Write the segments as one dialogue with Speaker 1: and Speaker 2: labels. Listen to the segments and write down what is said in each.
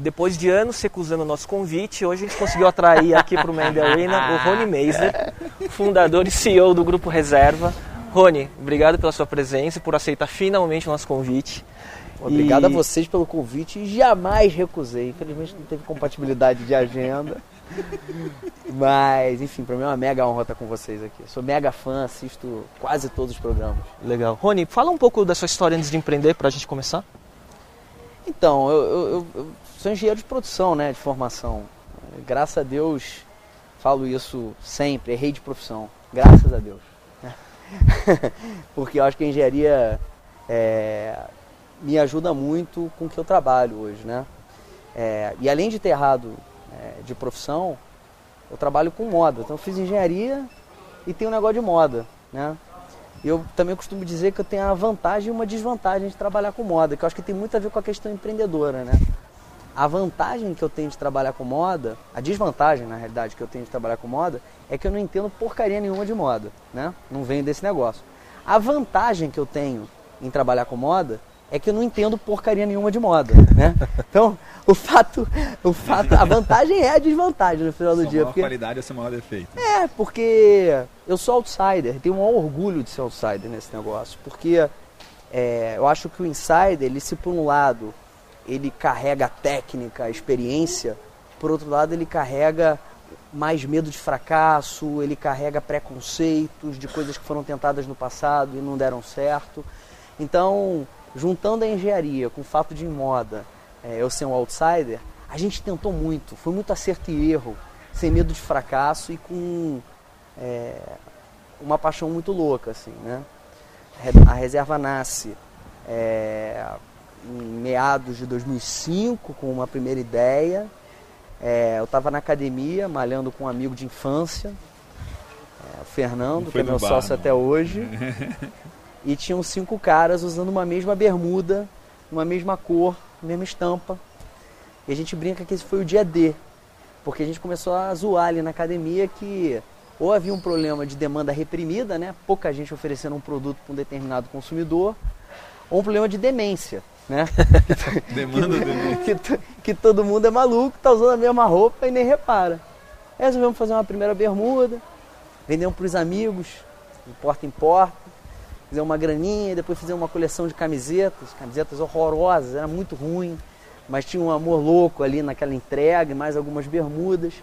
Speaker 1: depois de anos recusando o nosso convite, hoje a gente conseguiu atrair aqui para o Mendy Arena o Rony Meiser, fundador e CEO do Grupo Reserva. Rony, obrigado pela sua presença e por aceitar finalmente o nosso convite.
Speaker 2: Obrigado e... a vocês pelo convite. Jamais recusei. Infelizmente não teve compatibilidade de agenda. Mas, enfim, para mim é uma mega honra estar com vocês aqui. Sou mega fã, assisto quase todos os programas.
Speaker 1: Legal. Rony, fala um pouco da sua história antes de empreender para a gente começar.
Speaker 2: Então, eu, eu, eu, sou engenheiro de produção, né, de formação. Graças a Deus, falo isso sempre, errei de profissão. Graças a Deus. Porque eu acho que a engenharia é, me ajuda muito com o que eu trabalho hoje, né? É, e além de ter errado é, de profissão, eu trabalho com moda. Então eu fiz engenharia e tenho um negócio de moda, né? Eu também costumo dizer que eu tenho a vantagem e uma desvantagem de trabalhar com moda, que eu acho que tem muito a ver com a questão empreendedora, né? A vantagem que eu tenho de trabalhar com moda, a desvantagem, na realidade, que eu tenho de trabalhar com moda, é que eu não entendo porcaria nenhuma de moda, né? Não venho desse negócio. A vantagem que eu tenho em trabalhar com moda é que eu não entendo porcaria nenhuma de moda, né? Então, o fato, o fato, a vantagem é a desvantagem no final do
Speaker 3: Sua
Speaker 2: dia.
Speaker 3: Porque... qualidade é seu maior defeito.
Speaker 2: É, porque eu sou outsider, tenho um orgulho de ser outsider nesse negócio, porque é, eu acho que o insider, ele se por um lado, ele carrega técnica, experiência, por outro lado, ele carrega mais medo de fracasso, ele carrega preconceitos de coisas que foram tentadas no passado e não deram certo. Então, juntando a engenharia com o fato de moda, é, eu ser um outsider, a gente tentou muito, foi muito acerto e erro, sem medo de fracasso e com é, uma paixão muito louca, assim, né? A reserva nasce é, em meados de 2005 com uma primeira ideia. É, eu estava na academia malhando com um amigo de infância, é, o Fernando, que é meu bar, sócio não. até hoje. e tinham cinco caras usando uma mesma bermuda, uma mesma cor, mesma estampa. E a gente brinca que esse foi o dia D, porque a gente começou a zoar ali na academia que ou havia um problema de demanda reprimida, né? pouca gente oferecendo um produto para um determinado consumidor, ou um problema de demência. Né?
Speaker 3: demanda que.
Speaker 2: Que, que, todo mundo é maluco, tá usando a mesma roupa e nem repara. Aí resolvemos fazer uma primeira bermuda, vendemos para os amigos, de porta em porta, fizer uma graninha, depois fazer uma coleção de camisetas, camisetas horrorosas, era muito ruim, mas tinha um amor louco ali naquela entrega, mais algumas bermudas.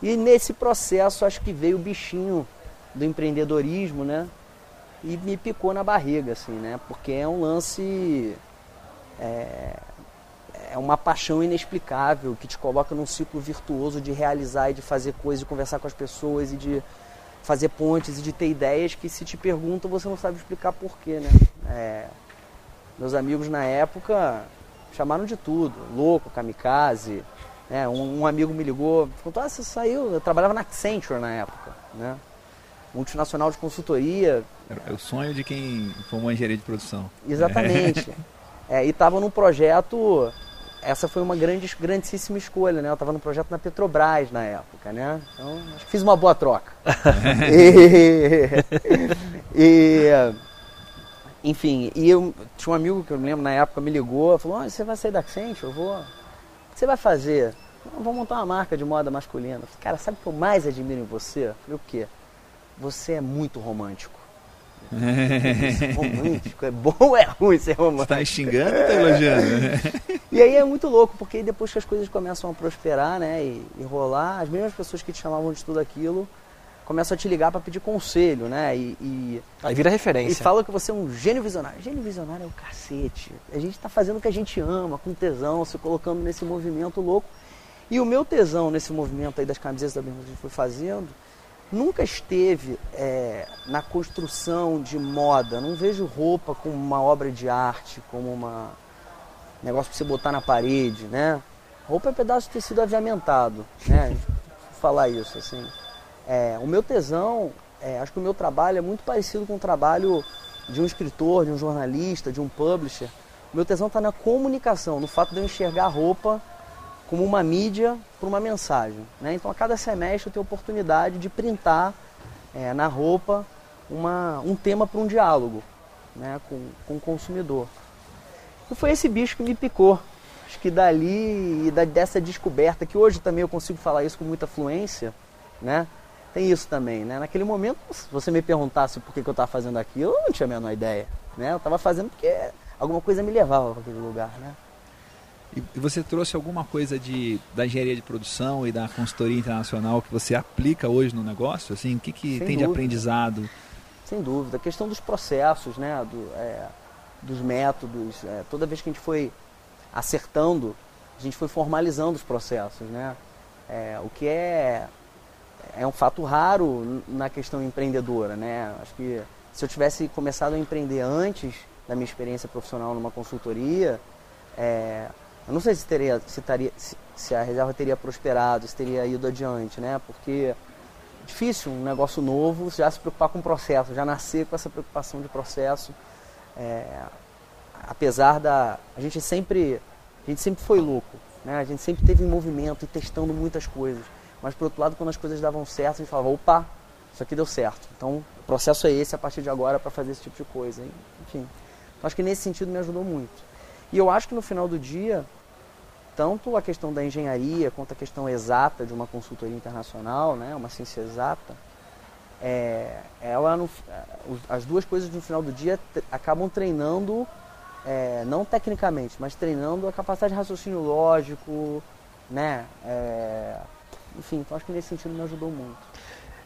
Speaker 2: E nesse processo acho que veio o bichinho do empreendedorismo, né? E me picou na barriga, assim, né? Porque é um lance. É, é uma paixão inexplicável que te coloca num ciclo virtuoso de realizar e de fazer coisas, de conversar com as pessoas e de fazer pontes e de ter ideias que se te perguntam você não sabe explicar porquê, né? É, meus amigos na época chamaram de tudo, louco, kamikaze. Né? Um, um, amigo me ligou, falou, ah, você saiu, eu trabalhava na Accenture na época, né? Multinacional de consultoria.
Speaker 3: É o sonho de quem formou engenharia de produção.
Speaker 2: Exatamente. é, e estava num projeto essa foi uma grande, grandíssima escolha, né? Eu estava no projeto na Petrobras na época, né? Então, acho que fiz uma boa troca. e, e, enfim, e eu tinha um amigo que eu me lembro na época me ligou, falou: oh, "Você vai sair da Accenture? Eu vou. O que você vai fazer?" Eu vou montar uma marca de moda masculina. Eu falei, Cara, sabe o que eu mais admiro em você? Eu falei, o quê? Você é muito romântico. É romântico, é bom ou é ruim ser romântico?
Speaker 3: Você tá xingando ou tá elogiando?
Speaker 2: e aí é muito louco, porque depois que as coisas começam a prosperar, né, e, e rolar, as mesmas pessoas que te chamavam de tudo aquilo começam a te ligar para pedir conselho, né? E, e,
Speaker 1: aí vira referência.
Speaker 2: E fala que você é um gênio visionário. Gênio visionário é o cacete. A gente está fazendo o que a gente ama, com tesão, se colocando nesse movimento louco. E o meu tesão nesse movimento aí das camisetas da Bermuda que a gente foi fazendo nunca esteve é, na construção de moda. Não vejo roupa como uma obra de arte, como uma negócio para você botar na parede, né? Roupa é um pedaço de tecido aviamentado, né? Falar isso assim. É, o meu tesão, é, acho que o meu trabalho é muito parecido com o trabalho de um escritor, de um jornalista, de um publisher. O meu tesão está na comunicação, no fato de eu enxergar a roupa como uma mídia para uma mensagem. Né? Então, a cada semestre eu tenho a oportunidade de printar é, na roupa uma, um tema para um diálogo né? com, com o consumidor. E foi esse bicho que me picou. acho que dali e dessa descoberta, que hoje também eu consigo falar isso com muita fluência, né? Tem isso também, né? Naquele momento, se você me perguntasse por que, que eu estava fazendo aquilo, eu não tinha a menor ideia, né? Eu estava fazendo porque alguma coisa me levava para aquele lugar, né?
Speaker 3: E você trouxe alguma coisa de, da engenharia de produção e da consultoria internacional que você aplica hoje no negócio? Assim, o que, que tem dúvida. de aprendizado?
Speaker 2: Sem dúvida. A questão dos processos, né? Do, é, dos métodos. É, toda vez que a gente foi acertando, a gente foi formalizando os processos, né? É, o que é, é um fato raro na questão empreendedora, né? Acho que se eu tivesse começado a empreender antes da minha experiência profissional numa consultoria, é, eu não sei se, teria, se, taria, se, se, a reserva teria prosperado, se teria ido adiante, né? Porque é difícil um negócio novo já se preocupar com o processo, já nascer com essa preocupação de processo. É, apesar da. A gente sempre. A gente sempre foi louco, né? A gente sempre teve em movimento e testando muitas coisas. Mas por outro lado, quando as coisas davam certo, a gente falava, opa, isso aqui deu certo. Então o processo é esse a partir de agora para fazer esse tipo de coisa. Enfim. Então, acho que nesse sentido me ajudou muito. E eu acho que no final do dia, tanto a questão da engenharia quanto a questão exata de uma consultoria internacional, né, uma ciência exata, é, ela no, as duas coisas no final do dia acabam treinando, é, não tecnicamente, mas treinando a capacidade de raciocínio lógico, né? É, enfim, então acho que nesse sentido me ajudou muito.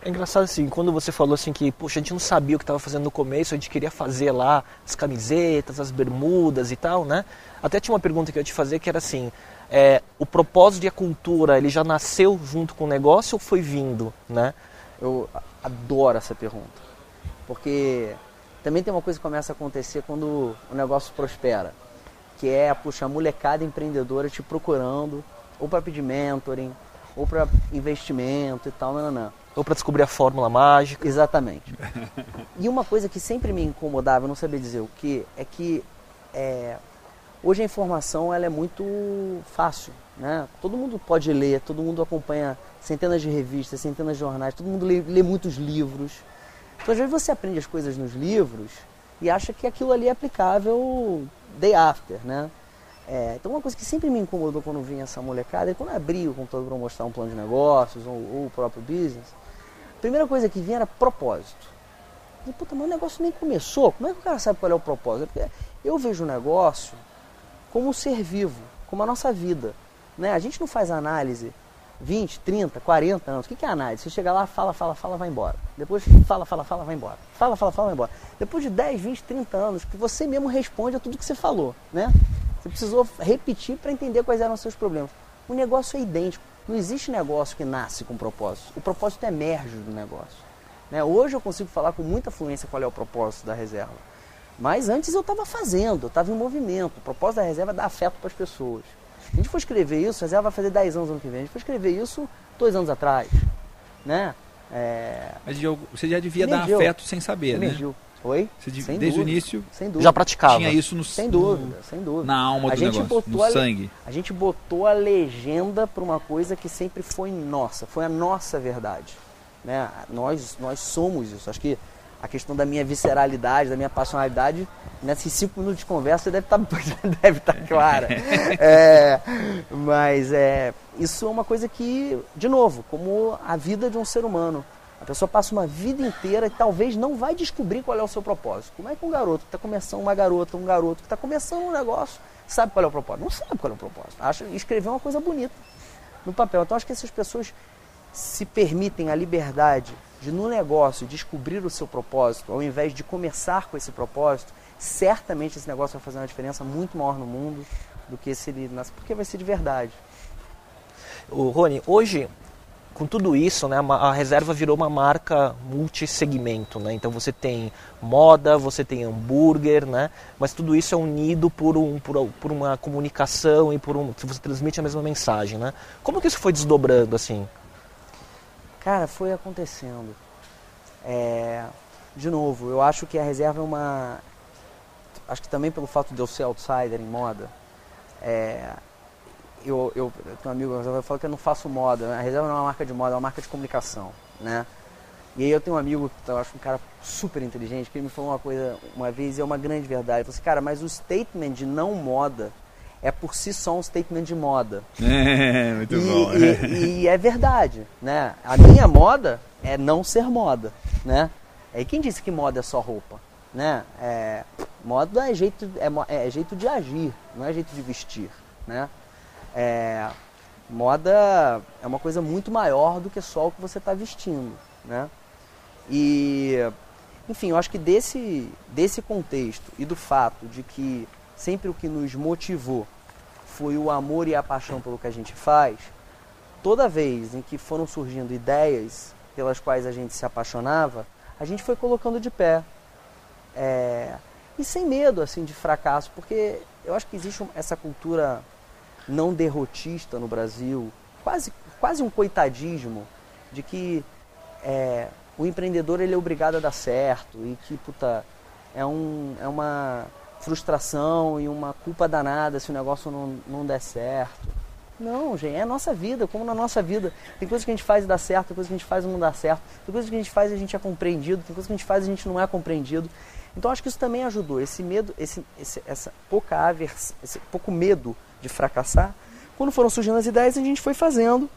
Speaker 1: É engraçado assim, quando você falou assim que, poxa, a gente não sabia o que estava fazendo no começo, a gente queria fazer lá as camisetas, as bermudas e tal, né? Até tinha uma pergunta que eu ia te fazer que era assim, é, o propósito de a cultura, ele já nasceu junto com o negócio ou foi vindo, né?
Speaker 2: Eu adoro essa pergunta, porque também tem uma coisa que começa a acontecer quando o negócio prospera, que é, puxa, a molecada empreendedora te procurando, ou para pedir mentoring, ou para investimento e tal, não, não, não.
Speaker 1: Ou para descobrir a fórmula mágica.
Speaker 2: Exatamente. e uma coisa que sempre me incomodava, eu não sabia dizer o que, é que é, hoje a informação ela é muito fácil. Né? Todo mundo pode ler, todo mundo acompanha centenas de revistas, centenas de jornais, todo mundo lê, lê muitos livros. Então às vezes você aprende as coisas nos livros e acha que aquilo ali é aplicável day after, né? É, então uma coisa que sempre me incomodou quando vinha essa molecada é quando eu abri o computador para mostrar um plano de negócios ou, ou o próprio business, a primeira coisa que vinha era propósito. E, puta, mas o negócio nem começou. Como é que o cara sabe qual é o propósito? Porque eu vejo o negócio como um ser vivo, como a nossa vida. Né? A gente não faz análise 20, 30, 40 anos. O que é análise? Você chega lá, fala, fala, fala, vai embora. Depois fala, fala, fala, vai embora. Fala, fala, fala, vai embora. Depois de 10, 20, 30 anos, que você mesmo responde a tudo que você falou. Né? Você precisou repetir para entender quais eram os seus problemas. O negócio é idêntico. Não existe negócio que nasce com propósito. O propósito emerge do negócio. Né? Hoje eu consigo falar com muita fluência qual é o propósito da reserva. Mas antes eu estava fazendo, eu estava em movimento. O propósito da reserva é dar afeto para as pessoas. A gente foi escrever isso, a reserva vai fazer 10 anos ano que vem. A gente foi escrever isso dois anos atrás. Né?
Speaker 3: É... Mas você já devia Emergiu. dar afeto sem saber,
Speaker 2: Emergiu.
Speaker 3: né?
Speaker 2: Foi?
Speaker 3: Você, desde dúvida, o início
Speaker 2: sem dúvida.
Speaker 1: já praticava.
Speaker 3: Tinha isso no
Speaker 2: Sem dúvida, sem dúvida.
Speaker 3: Na alma
Speaker 2: a
Speaker 3: do
Speaker 2: gente
Speaker 3: negócio,
Speaker 2: botou
Speaker 3: no sangue.
Speaker 2: A gente botou a legenda para uma coisa que sempre foi nossa, foi a nossa verdade. Né? Nós, nós somos isso. Acho que a questão da minha visceralidade, da minha passionalidade, nesses cinco minutos de conversa deve estar, tá, deve estar tá clara. É, mas é, isso é uma coisa que, de novo, como a vida de um ser humano. Pessoa passa uma vida inteira e talvez não vai descobrir qual é o seu propósito. Como é que um garoto que está começando, uma garota, um garoto que está começando um negócio, sabe qual é o propósito? Não sabe qual é o propósito. Acha escrever uma coisa bonita no papel. Então acho que essas pessoas se permitem a liberdade de no negócio descobrir o seu propósito, ao invés de começar com esse propósito, certamente esse negócio vai fazer uma diferença muito maior no mundo do que se ele nasce, porque vai ser de verdade.
Speaker 1: O Rony, hoje com tudo isso, né, a reserva virou uma marca multissegmento, né? Então você tem moda, você tem hambúrguer, né? Mas tudo isso é unido por, um, por, por uma comunicação e por um, você transmite a mesma mensagem, né? Como que isso foi desdobrando assim?
Speaker 2: Cara, foi acontecendo. É, de novo, eu acho que a reserva é uma, acho que também pelo fato de eu ser outsider em moda, é, eu, eu, tenho um amigo que fala que eu não faço moda. Né? A reserva não é uma marca de moda, é uma marca de comunicação, né? E aí eu tenho um amigo eu acho um cara super inteligente, que ele me falou uma coisa uma vez e é uma grande verdade. Ele falou assim, cara, mas o statement de não moda é por si só um statement de moda.
Speaker 3: É, muito
Speaker 2: e,
Speaker 3: bom.
Speaker 2: E, e, é verdade, né? A minha moda é não ser moda, né? E quem disse que moda é só roupa, né? É, moda é jeito, é, é, jeito de agir, não é jeito de vestir, né? É, moda é uma coisa muito maior do que só o que você está vestindo, né? E, enfim, eu acho que desse, desse contexto e do fato de que sempre o que nos motivou foi o amor e a paixão pelo que a gente faz, toda vez em que foram surgindo ideias pelas quais a gente se apaixonava, a gente foi colocando de pé. É, e sem medo assim de fracasso, porque eu acho que existe essa cultura não derrotista no Brasil, quase, quase um coitadismo de que é, o empreendedor ele é obrigado a dar certo e que puta, é, um, é uma frustração e uma culpa danada se o negócio não, não der certo. Não, gente, é a nossa vida, como na nossa vida. Tem coisas que a gente faz e dá certo, tem coisas que a gente faz e não dá certo, tem coisas que a gente faz e a gente é compreendido, tem coisas que a gente faz e a gente não é compreendido. Então acho que isso também ajudou, esse medo, esse, esse, essa pouca avers, esse pouco medo de fracassar. Quando foram surgindo as ideias, a gente foi fazendo.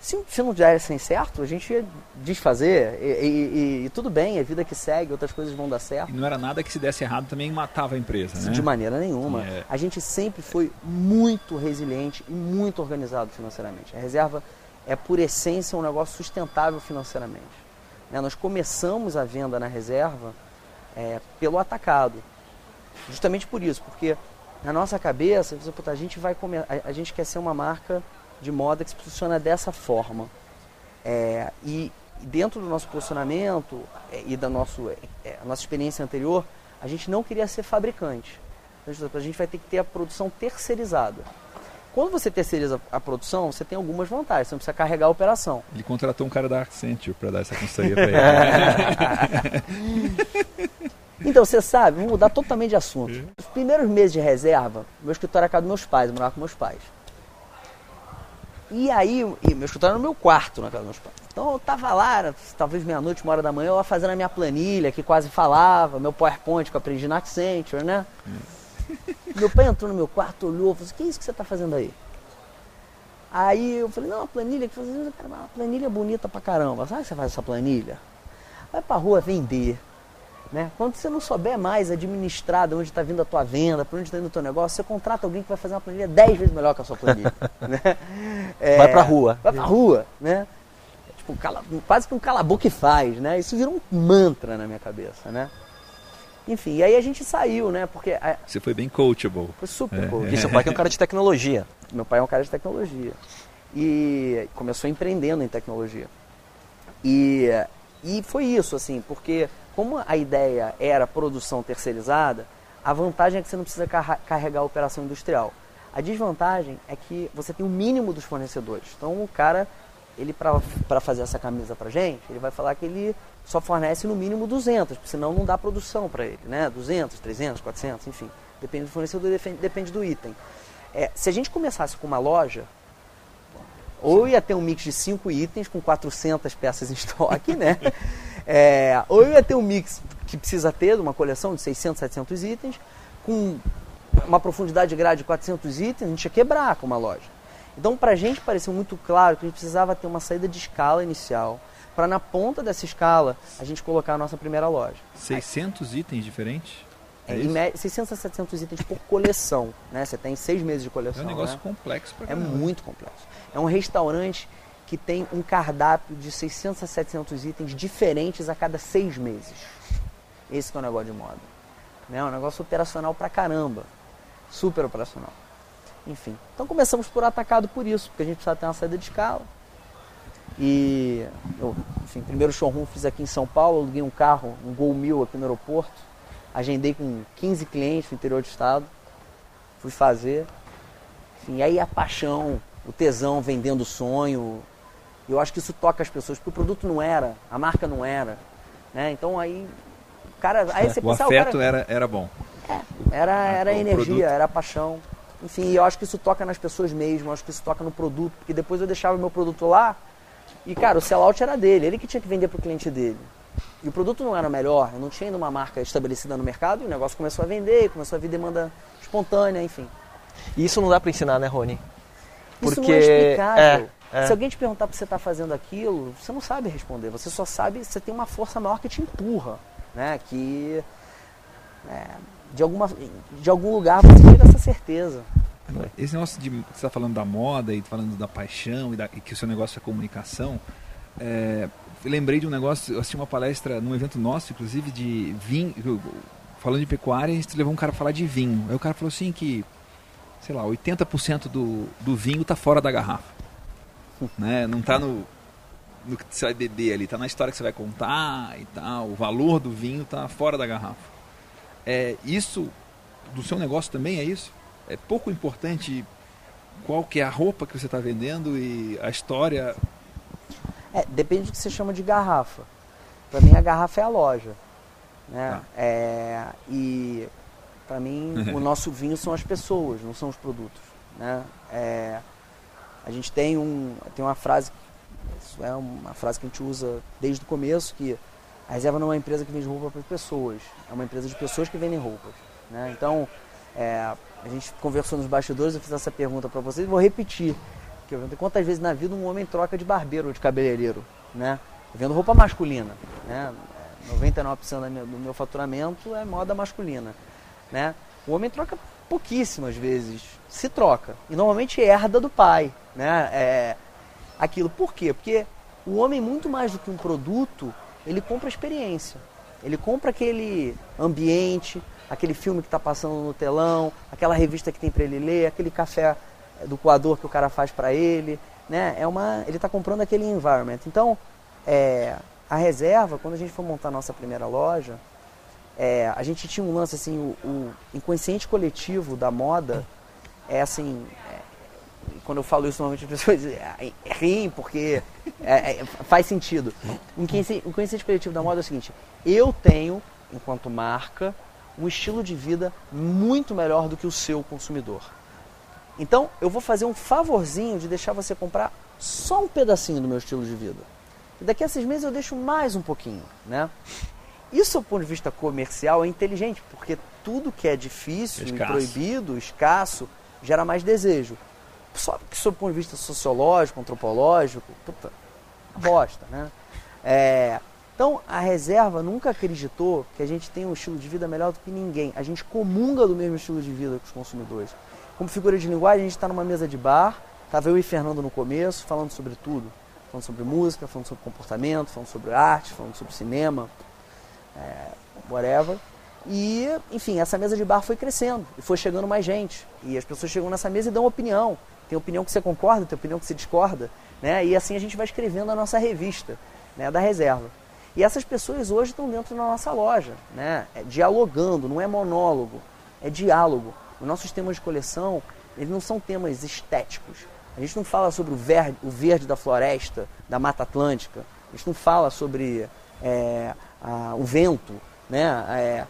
Speaker 2: Se, se não dessem certo, a gente ia desfazer. E, e, e, e, tudo bem, é vida que segue, outras coisas vão dar certo.
Speaker 3: E não era nada que se desse errado também matava a empresa, né?
Speaker 2: De maneira nenhuma. É. A gente sempre foi muito resiliente e muito organizado financeiramente. A reserva é, por essência, um negócio sustentável financeiramente. Né? Nós começamos a venda na reserva é, pelo atacado. Justamente por isso, porque na nossa cabeça, a gente vai comer, a, gente quer ser uma marca de moda que se posiciona dessa forma. É, e dentro do nosso posicionamento é, e da nosso, é, é nossa experiência anterior, a gente não queria ser fabricante. Então, a gente vai ter que ter a produção terceirizada. Quando você terceiriza a produção, você tem algumas vantagens. Você não precisa carregar a operação.
Speaker 3: Ele contratou um cara da Accenture para dar essa consultoria para
Speaker 2: ele. Então, você sabe, vamos mudar totalmente de assunto. Os primeiros meses de reserva, meu escritório era casa dos meus pais, eu morava com meus pais. E aí, e meu escritório era no meu quarto na casa dos meus pais. Então eu tava lá, talvez meia-noite, uma hora da manhã, eu fazendo a minha planilha, que quase falava, meu PowerPoint que eu aprendi na Accenture, né? Meu pai entrou no meu quarto, olhou, falou assim, que é isso que você está fazendo aí? Aí eu falei, não, a planilha, que uma planilha bonita pra caramba. Sabe que você faz essa planilha? Vai pra rua vender. Né? Quando você não souber mais administrar de onde está vindo a tua venda, para onde está indo o teu negócio, você contrata alguém que vai fazer uma planilha 10 vezes melhor que a sua planilha. né?
Speaker 1: é, vai para rua.
Speaker 2: Vai para rua. Né? É tipo, cala, quase que um calabouço que faz. Né? Isso virou um mantra na minha cabeça. Né? Enfim, e aí a gente saiu, né? Porque a...
Speaker 3: Você foi bem coachable.
Speaker 2: Foi super
Speaker 1: é,
Speaker 2: coachable.
Speaker 1: E seu pai é um cara de tecnologia.
Speaker 2: Meu pai é um cara de tecnologia. E começou empreendendo em tecnologia. E, e foi isso, assim, porque como a ideia era produção terceirizada, a vantagem é que você não precisa carregar a operação industrial. A desvantagem é que você tem o mínimo dos fornecedores. Então o cara, ele para fazer essa camisa pra gente, ele vai falar que ele só fornece no mínimo 200, porque senão não dá produção para ele, né? 200, 300, 400, enfim. Depende do fornecedor, depende do item. É, se a gente começasse com uma loja, ou ia ter um mix de 5 itens com 400 peças em estoque, né? É, ou ia ter um mix que precisa ter, uma coleção de 600, 700 itens, com uma profundidade de grade de 400 itens, a gente ia quebrar com uma loja. Então, para a gente pareceu muito claro que a gente precisava ter uma saída de escala inicial, para na ponta dessa escala a gente colocar a nossa primeira loja.
Speaker 3: 600 Aí, itens diferentes?
Speaker 2: É, é 600 a 700 itens por coleção, né? Você tem seis meses de coleção.
Speaker 3: É um negócio
Speaker 2: né?
Speaker 3: complexo para
Speaker 2: É muito complexo. É um restaurante que tem um cardápio de 600 a 700 itens diferentes a cada seis meses. Esse é o negócio de moda. Né? É um negócio operacional pra caramba. Super operacional. Enfim. Então começamos por atacado por isso, porque a gente precisava ter uma saída de escala. E eu, enfim, primeiro showroom fiz aqui em São Paulo, aluguei um carro, um Gol Mil aqui no aeroporto, agendei com 15 clientes no interior do estado, fui fazer. Enfim, aí a paixão, o tesão vendendo o sonho. Eu acho que isso toca as pessoas, porque o produto não era, a marca não era. Né? Então aí. Cara, aí você
Speaker 3: o pensa, afeto cara, era, era bom.
Speaker 2: É, era, ah, era energia, produto. era paixão. Enfim, eu acho que isso toca nas pessoas mesmo, eu acho que isso toca no produto, porque depois eu deixava o meu produto lá, e, cara, o sellout era dele, ele que tinha que vender para o cliente dele. E o produto não era melhor, não tinha ainda uma marca estabelecida no mercado, e o negócio começou a vender, começou a vir demanda espontânea, enfim.
Speaker 1: E isso não dá para ensinar, né, Rony?
Speaker 2: Porque isso não é explicável. É, é. Se alguém te perguntar por você está fazendo aquilo, você não sabe responder. Você só sabe, você tem uma força maior que te empurra, né? Que é, de, alguma, de algum lugar você tira essa certeza.
Speaker 3: Esse negócio de você está falando da moda e falando da paixão e, da, e, que o seu negócio é comunicação, é, lembrei de um negócio, eu assisti uma palestra num evento nosso, inclusive, de vinho, falando de pecuária, a gente levou um cara a falar de vinho. Aí o cara falou assim que, sei lá, 80% do, do vinho está fora da garrafa. Né? Não está no, no que você vai beber ali, está na história que você vai contar e tal. O valor do vinho está fora da garrafa. É, isso do seu negócio também é isso? É pouco importante qual que é a roupa que você está vendendo e a história
Speaker 2: é, depende do que você chama de garrafa. Para mim, a garrafa é a loja. Né? Ah. É, e para mim, o nosso vinho são as pessoas, não são os produtos. Né? É, a gente tem, um, tem uma frase, isso é uma frase que a gente usa desde o começo, que a reserva não é uma empresa que vende roupa para pessoas, é uma empresa de pessoas que vendem roupas. Né? Então, é, a gente conversou nos bastidores, eu fiz essa pergunta para vocês e vou repetir que eu vendo quantas vezes na vida um homem troca de barbeiro ou de cabeleireiro, né? Eu vendo roupa masculina, né? 99% do meu faturamento é moda masculina, né? O homem troca pouquíssimas vezes, se troca e normalmente herda do pai, né? É aquilo. Por quê? Porque o homem muito mais do que um produto, ele compra experiência. Ele compra aquele ambiente, aquele filme que está passando no telão, aquela revista que tem para ele ler, aquele café do coador que o cara faz para ele, né? É uma, ele está comprando aquele environment. Então, é, a reserva, quando a gente for montar a nossa primeira loja, é, a gente tinha um lance assim, o, o, inconsciente coletivo da moda é assim, quando eu falo isso normalmente as pessoas é, riem porque é, é, faz sentido. O inconsciente, o inconsciente coletivo da moda é o seguinte: eu tenho, enquanto marca, um estilo de vida muito melhor do que o seu consumidor. Então, eu vou fazer um favorzinho de deixar você comprar só um pedacinho do meu estilo de vida. E daqui a seis meses eu deixo mais um pouquinho, né? Isso, do ponto de vista comercial, é inteligente, porque tudo que é difícil, escasso. proibido, escasso, gera mais desejo. Só que, sob o ponto de vista sociológico, antropológico, puta, bosta, né? É, então, a reserva nunca acreditou que a gente tem um estilo de vida melhor do que ninguém. A gente comunga do mesmo estilo de vida que os consumidores. Como figura de linguagem, a gente está numa mesa de bar, estava eu e Fernando no começo, falando sobre tudo. Falando sobre música, falando sobre comportamento, falando sobre arte, falando sobre cinema, é, whatever. E, enfim, essa mesa de bar foi crescendo e foi chegando mais gente. E as pessoas chegam nessa mesa e dão opinião. Tem opinião que você concorda, tem opinião que você discorda. Né? E assim a gente vai escrevendo a nossa revista né, da reserva. E essas pessoas hoje estão dentro da nossa loja, né? É, dialogando, não é monólogo, é diálogo. Os nossos temas de coleção, eles não são temas estéticos. A gente não fala sobre o verde, o verde da floresta, da Mata Atlântica. A gente não fala sobre é, a, o vento, né? É,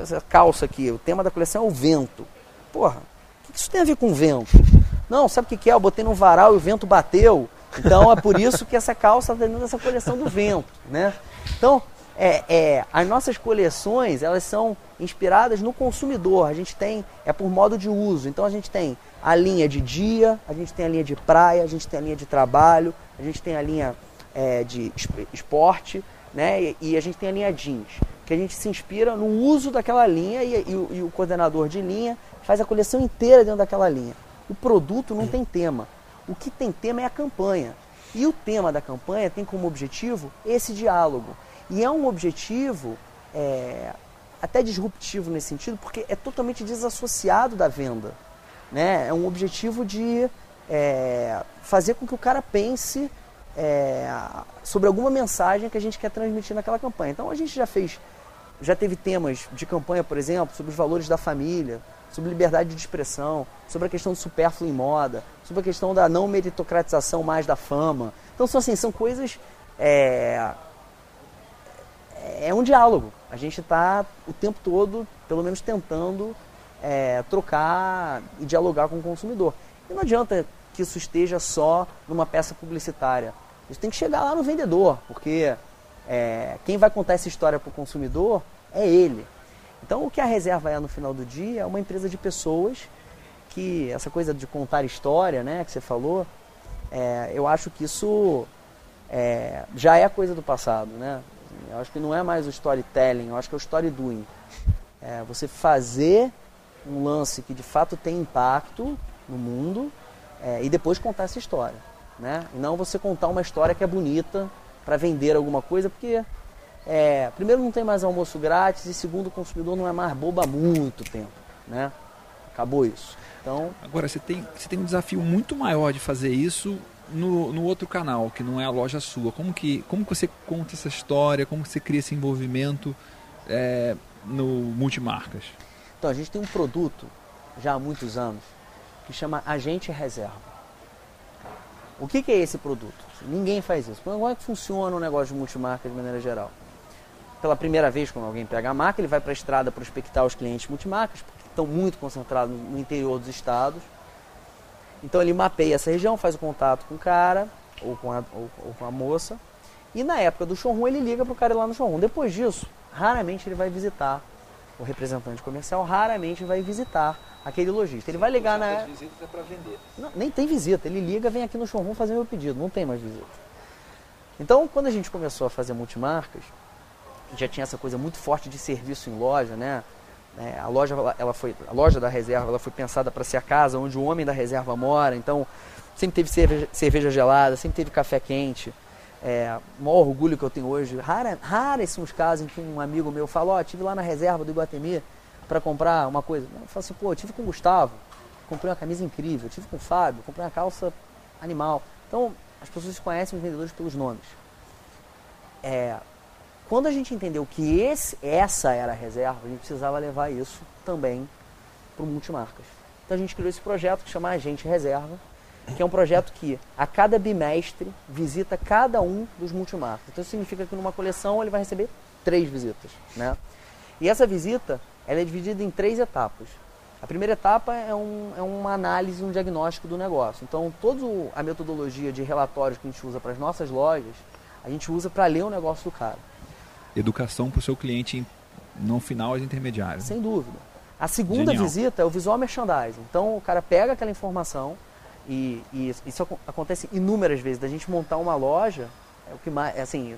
Speaker 2: essa calça aqui, o tema da coleção é o vento. Porra, o que isso tem a ver com vento? Não, sabe o que é? Eu botei no varal e o vento bateu. Então é por isso que essa calça está dentro dessa coleção do vento, né? Então, é, é, as nossas coleções elas são inspiradas no consumidor. A gente tem é por modo de uso. Então a gente tem a linha de dia, a gente tem a linha de praia, a gente tem a linha de trabalho, a gente tem a linha é, de esporte, né? E, e, a gente tem a linha jeans, que a gente se inspira no uso daquela linha e, e, e o coordenador de linha faz a coleção inteira dentro daquela linha. O produto não tem tema. O que tem tema é a campanha. E o tema da campanha tem como objetivo esse diálogo. E é um objetivo é, até disruptivo nesse sentido, porque é totalmente desassociado da venda. Né? É um objetivo de é, fazer com que o cara pense é, sobre alguma mensagem que a gente quer transmitir naquela campanha. Então a gente já fez, já teve temas de campanha, por exemplo, sobre os valores da família, sobre liberdade de expressão, sobre a questão do supérfluo em moda, sobre a questão da não meritocratização mais da fama. Então são assim, são coisas é, é, é um diálogo. A gente está o tempo todo, pelo menos tentando é, trocar e dialogar com o consumidor. E não adianta que isso esteja só numa peça publicitária. Isso tem que chegar lá no vendedor, porque é, quem vai contar essa história para o consumidor é ele. Então, o que a reserva é no final do dia é uma empresa de pessoas que essa coisa de contar história, né, que você falou, é, eu acho que isso é, já é coisa do passado, né? Eu acho que não é mais o storytelling, eu acho que é o story doing. É você fazer um lance que de fato tem impacto no mundo é, e depois contar essa história, né? E não você contar uma história que é bonita para vender alguma coisa, porque é, primeiro não tem mais almoço grátis e segundo o consumidor não é mais bobo há muito tempo, né? Acabou isso. Então,
Speaker 3: agora você tem você tem um desafio muito maior de fazer isso no, no outro canal, que não é a loja sua. Como que, como que você conta essa história? Como que você cria esse envolvimento é, no multimarcas?
Speaker 2: Então, a gente tem um produto já há muitos anos que chama Agente Reserva. O que, que é esse produto? Ninguém faz isso. Como é que funciona o negócio de multimarcas de maneira geral? Pela primeira vez, quando alguém pega a marca, ele vai para a estrada prospectar os clientes multimarcas, porque estão muito concentrados no interior dos estados então ele mapeia essa região, faz o contato com o cara ou com a, ou, ou com a moça. E na época do showroom ele liga para o cara ir lá no showroom. Depois disso, raramente ele vai visitar o representante comercial, raramente vai visitar aquele lojista. Ele vai ligar na.
Speaker 3: visitas é para vender.
Speaker 2: Não, nem tem visita. Ele liga, vem aqui no showroom fazer meu pedido. Não tem mais visita. Então, quando a gente começou a fazer multimarcas, já tinha essa coisa muito forte de serviço em loja, né? É, a, loja, ela foi, a loja da reserva ela foi pensada para ser a casa onde o homem da reserva mora, então sempre teve cerveja, cerveja gelada, sempre teve café quente. É, o maior orgulho que eu tenho hoje, rara, raros são os casos em que um amigo meu fala, ó, oh, tive lá na reserva do Iguatemi para comprar uma coisa. Eu falo assim, pô, tive com o Gustavo, comprei uma camisa incrível, tive com o Fábio, comprei uma calça animal. Então, as pessoas conhecem os vendedores pelos nomes. É, quando a gente entendeu que esse, essa era a reserva, a gente precisava levar isso também para o multimarcas. Então a gente criou esse projeto que chama Agente Reserva, que é um projeto que a cada bimestre visita cada um dos multimarcas. Então isso significa que numa coleção ele vai receber três visitas. Né? E essa visita ela é dividida em três etapas. A primeira etapa é, um, é uma análise, um diagnóstico do negócio. Então, toda a metodologia de relatórios que a gente usa para as nossas lojas, a gente usa para ler o negócio do cara
Speaker 3: educação para o seu cliente no final as intermediários.
Speaker 2: Sem dúvida. A segunda Genial. visita é o visual merchandising. Então o cara pega aquela informação e, e isso acontece inúmeras vezes. Da gente montar uma loja, é o que mais, é assim, é,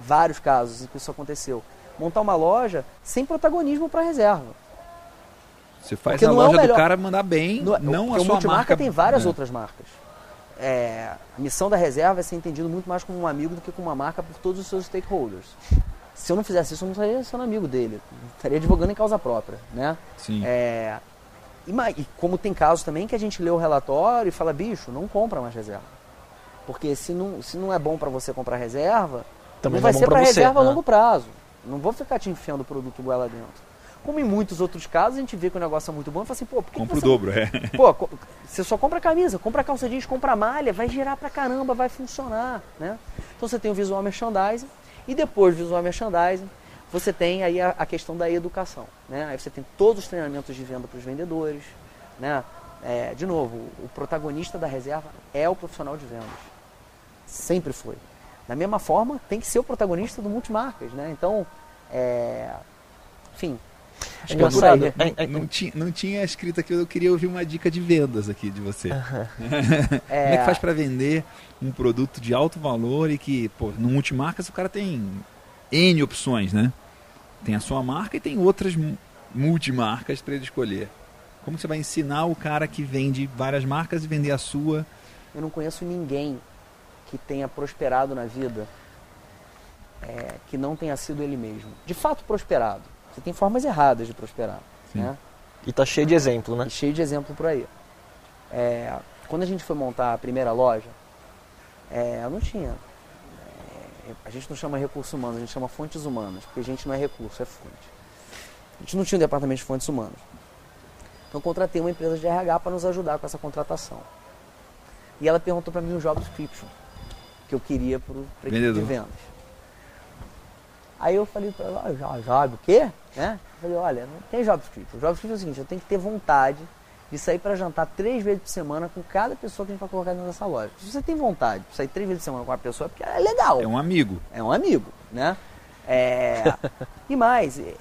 Speaker 2: vários casos em que isso aconteceu. Montar uma loja sem protagonismo para reserva.
Speaker 3: Você faz porque a loja é do cara mandar bem, não, não a
Speaker 2: sua
Speaker 3: marca. marca
Speaker 2: tem várias é. outras marcas. É, a missão da reserva é ser entendido muito mais como um amigo do que como uma marca por todos os seus stakeholders. Se eu não fizesse isso, eu não estaria sendo amigo dele. estaria advogando em causa própria, né?
Speaker 3: Sim.
Speaker 2: É, e, e, como tem casos também que a gente lê o relatório e fala, bicho, não compra mais reserva. Porque se não, se não é bom para você comprar reserva, também não vai, vai ser para reserva a longo prazo. Não vou ficar te enfiando o produto lá dentro. Como em muitos outros casos, a gente vê que o negócio é muito bom e fala assim, pô, por que
Speaker 3: Compra
Speaker 2: que
Speaker 3: o dobro, é.
Speaker 2: Pô, você só compra camisa, compra calça jeans, compra malha, vai girar pra caramba, vai funcionar, né? Então você tem o visual merchandising, e depois do visual merchandising, você tem aí a, a, questão da educação. Né? Aí você tem todos os treinamentos de venda para os vendedores. Né? É, de novo, o protagonista da reserva é o profissional de vendas. Sempre foi. Da mesma forma, tem que ser o protagonista do multimarcas. Né? Então, é, enfim,
Speaker 3: Acho Engraçado. que é, é, não, tinha, não tinha escrito aqui, eu queria ouvir uma dica de vendas aqui de você. É... Como é que faz para vender um produto de alto valor e que, pô, no multimarcas o cara tem N opções, né? Tem a sua marca e tem outras multimarcas para ele escolher. Como você vai ensinar o cara que vende várias marcas e vender a sua?
Speaker 2: Eu não conheço ninguém que tenha prosperado na vida é, que não tenha sido ele mesmo. De fato, prosperado você tem formas erradas de prosperar. Né?
Speaker 1: E tá cheio de exemplo, né?
Speaker 2: E cheio de exemplo por aí. É, quando a gente foi montar a primeira loja, é, não tinha. É, a gente não chama recursos humanos, a gente chama fontes humanas, porque a gente não é recurso, é fonte. A gente não tinha um departamento de fontes humanas. Então contratei uma empresa de RH para nos ajudar com essa contratação. E ela perguntou para mim um job description que eu queria para o equipe de vendas. Aí eu falei para ela, ah, job o quê? Né? Eu falei, olha, não tem job script. O job script é o seguinte, eu tenho que ter vontade de sair para jantar três vezes por semana com cada pessoa que a gente vai colocar dentro dessa loja. Se você tem vontade de sair três vezes por semana com uma pessoa, é porque é legal.
Speaker 3: É um amigo.
Speaker 2: É um amigo, né? É... e mais, é,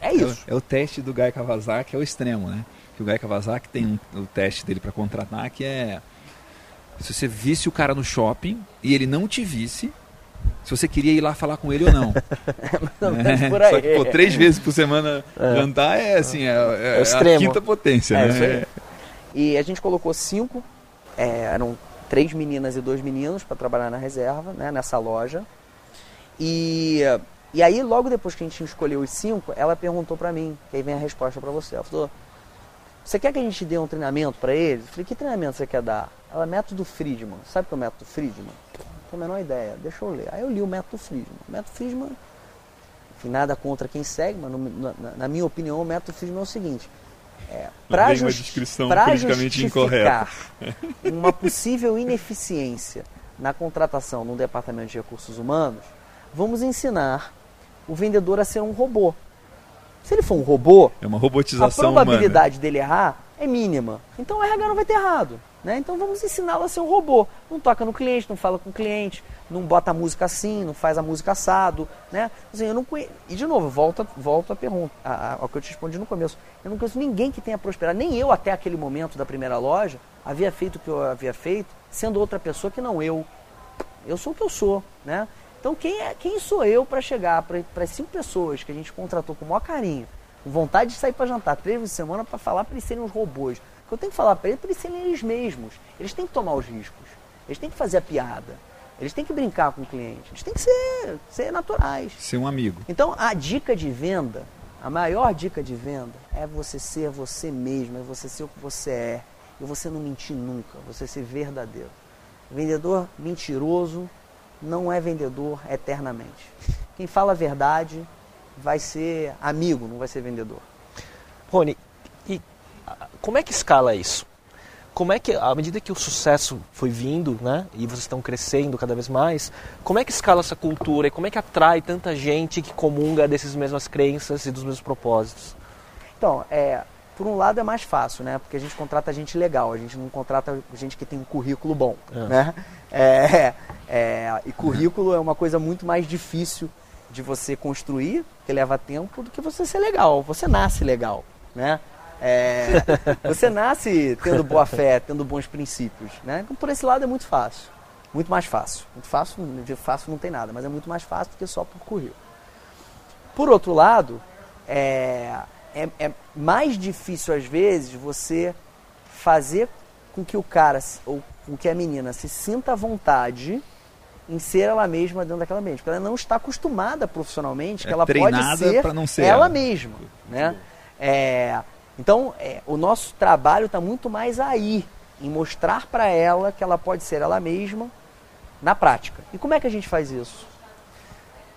Speaker 2: é isso.
Speaker 3: É, é, o teste do Guy Kawasaki, é o extremo, né? que o Guy Kawasaki tem um, o teste dele para contratar que é se você visse o cara no shopping e ele não te visse, se você queria ir lá falar com ele ou não.
Speaker 2: não é, por aí.
Speaker 3: Só que, pô, três vezes por semana é. jantar é assim, é, é, é a quinta potência,
Speaker 2: é,
Speaker 3: né?
Speaker 2: E a gente colocou cinco, é, eram três meninas e dois meninos para trabalhar na reserva, né, nessa loja. E, e aí, logo depois que a gente escolheu os cinco, ela perguntou para mim, que aí vem a resposta para você. Ela falou, você quer que a gente dê um treinamento para eles? Eu falei, que treinamento você quer dar? Ela, método Friedman. Sabe o que é o método Friedman? Não tenho a menor ideia, deixa eu ler. Aí eu li o método Friedman. O método Friedman, enfim, nada contra quem segue, mas no, na, na, minha opinião, o método Friedman é o seguinte. É, para justi justificar uma possível ineficiência na contratação num departamento de recursos humanos, vamos ensinar o vendedor a ser um robô. Se ele for um robô,
Speaker 3: é uma robotização
Speaker 2: a probabilidade
Speaker 3: humana.
Speaker 2: dele errar é mínima. Então o RH não vai ter errado. Né? Então vamos ensiná-lo a ser um robô. Não toca no cliente, não fala com o cliente, não bota a música assim, não faz a música assado. Né? Assim, eu não conhe... E de novo, volta, volta a pergunta, ao que eu te respondi no começo. Eu não conheço ninguém que tenha prosperado, nem eu até aquele momento da primeira loja, havia feito o que eu havia feito, sendo outra pessoa que não eu. Eu sou o que eu sou. Né? Então quem, é, quem sou eu para chegar para as cinco pessoas que a gente contratou com o maior carinho, com vontade de sair para jantar três vezes por semana para falar para eles serem uns robôs? O que eu tenho que falar para eles é para eles serem eles mesmos. Eles têm que tomar os riscos. Eles têm que fazer a piada. Eles têm que brincar com o cliente. Eles têm que ser, ser naturais.
Speaker 3: Ser um amigo.
Speaker 2: Então a dica de venda, a maior dica de venda é você ser você mesmo, é você ser o que você é. E você não mentir nunca, você ser verdadeiro. Vendedor mentiroso não é vendedor eternamente. Quem fala a verdade vai ser amigo, não vai ser vendedor.
Speaker 1: Rony, como é que escala isso? Como é que, à medida que o sucesso foi vindo, né, e vocês estão crescendo cada vez mais, como é que escala essa cultura e como é que atrai tanta gente que comunga dessas mesmas crenças e dos mesmos propósitos?
Speaker 2: Então, é, por um lado é mais fácil, né? Porque a gente contrata gente legal, a gente não contrata gente que tem um currículo bom, é. né? É, é, e currículo é uma coisa muito mais difícil de você construir, que leva tempo, do que você ser legal. Você nasce legal, né? É, você nasce tendo boa fé, tendo bons princípios, né? Então, por esse lado é muito fácil, muito mais fácil. Muito fácil, de fácil não tem nada, mas é muito mais fácil do que só por currículo. Por outro lado, é, é, é mais difícil às vezes você fazer com que o cara ou com que a menina se sinta à vontade em ser ela mesma dentro daquela mente, porque ela não está acostumada profissionalmente que
Speaker 3: é
Speaker 2: ela pode ser,
Speaker 3: não ser
Speaker 2: ela, ela, mesma, né? É, então, é, o nosso trabalho está muito mais aí, em mostrar para ela que ela pode ser ela mesma na prática. E como é que a gente faz isso?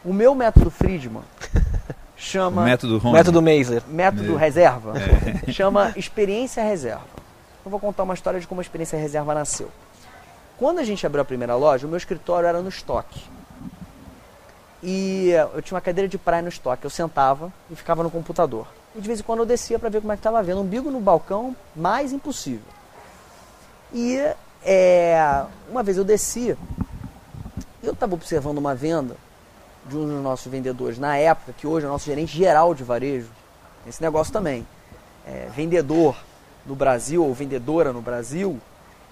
Speaker 2: O meu método Friedman chama.
Speaker 3: O método Rony.
Speaker 1: Método Mazer.
Speaker 2: Método reserva. É. Chama experiência reserva. Eu vou contar uma história de como a experiência reserva nasceu. Quando a gente abriu a primeira loja, o meu escritório era no estoque. E eu tinha uma cadeira de praia no estoque. Eu sentava e ficava no computador. E de vez em quando eu descia para ver como é que estava vendo. Umbigo no balcão, mais impossível. E é, uma vez eu descia, eu estava observando uma venda de um dos nossos vendedores na época, que hoje é nosso gerente geral de varejo, esse negócio também. É, vendedor no Brasil ou vendedora no Brasil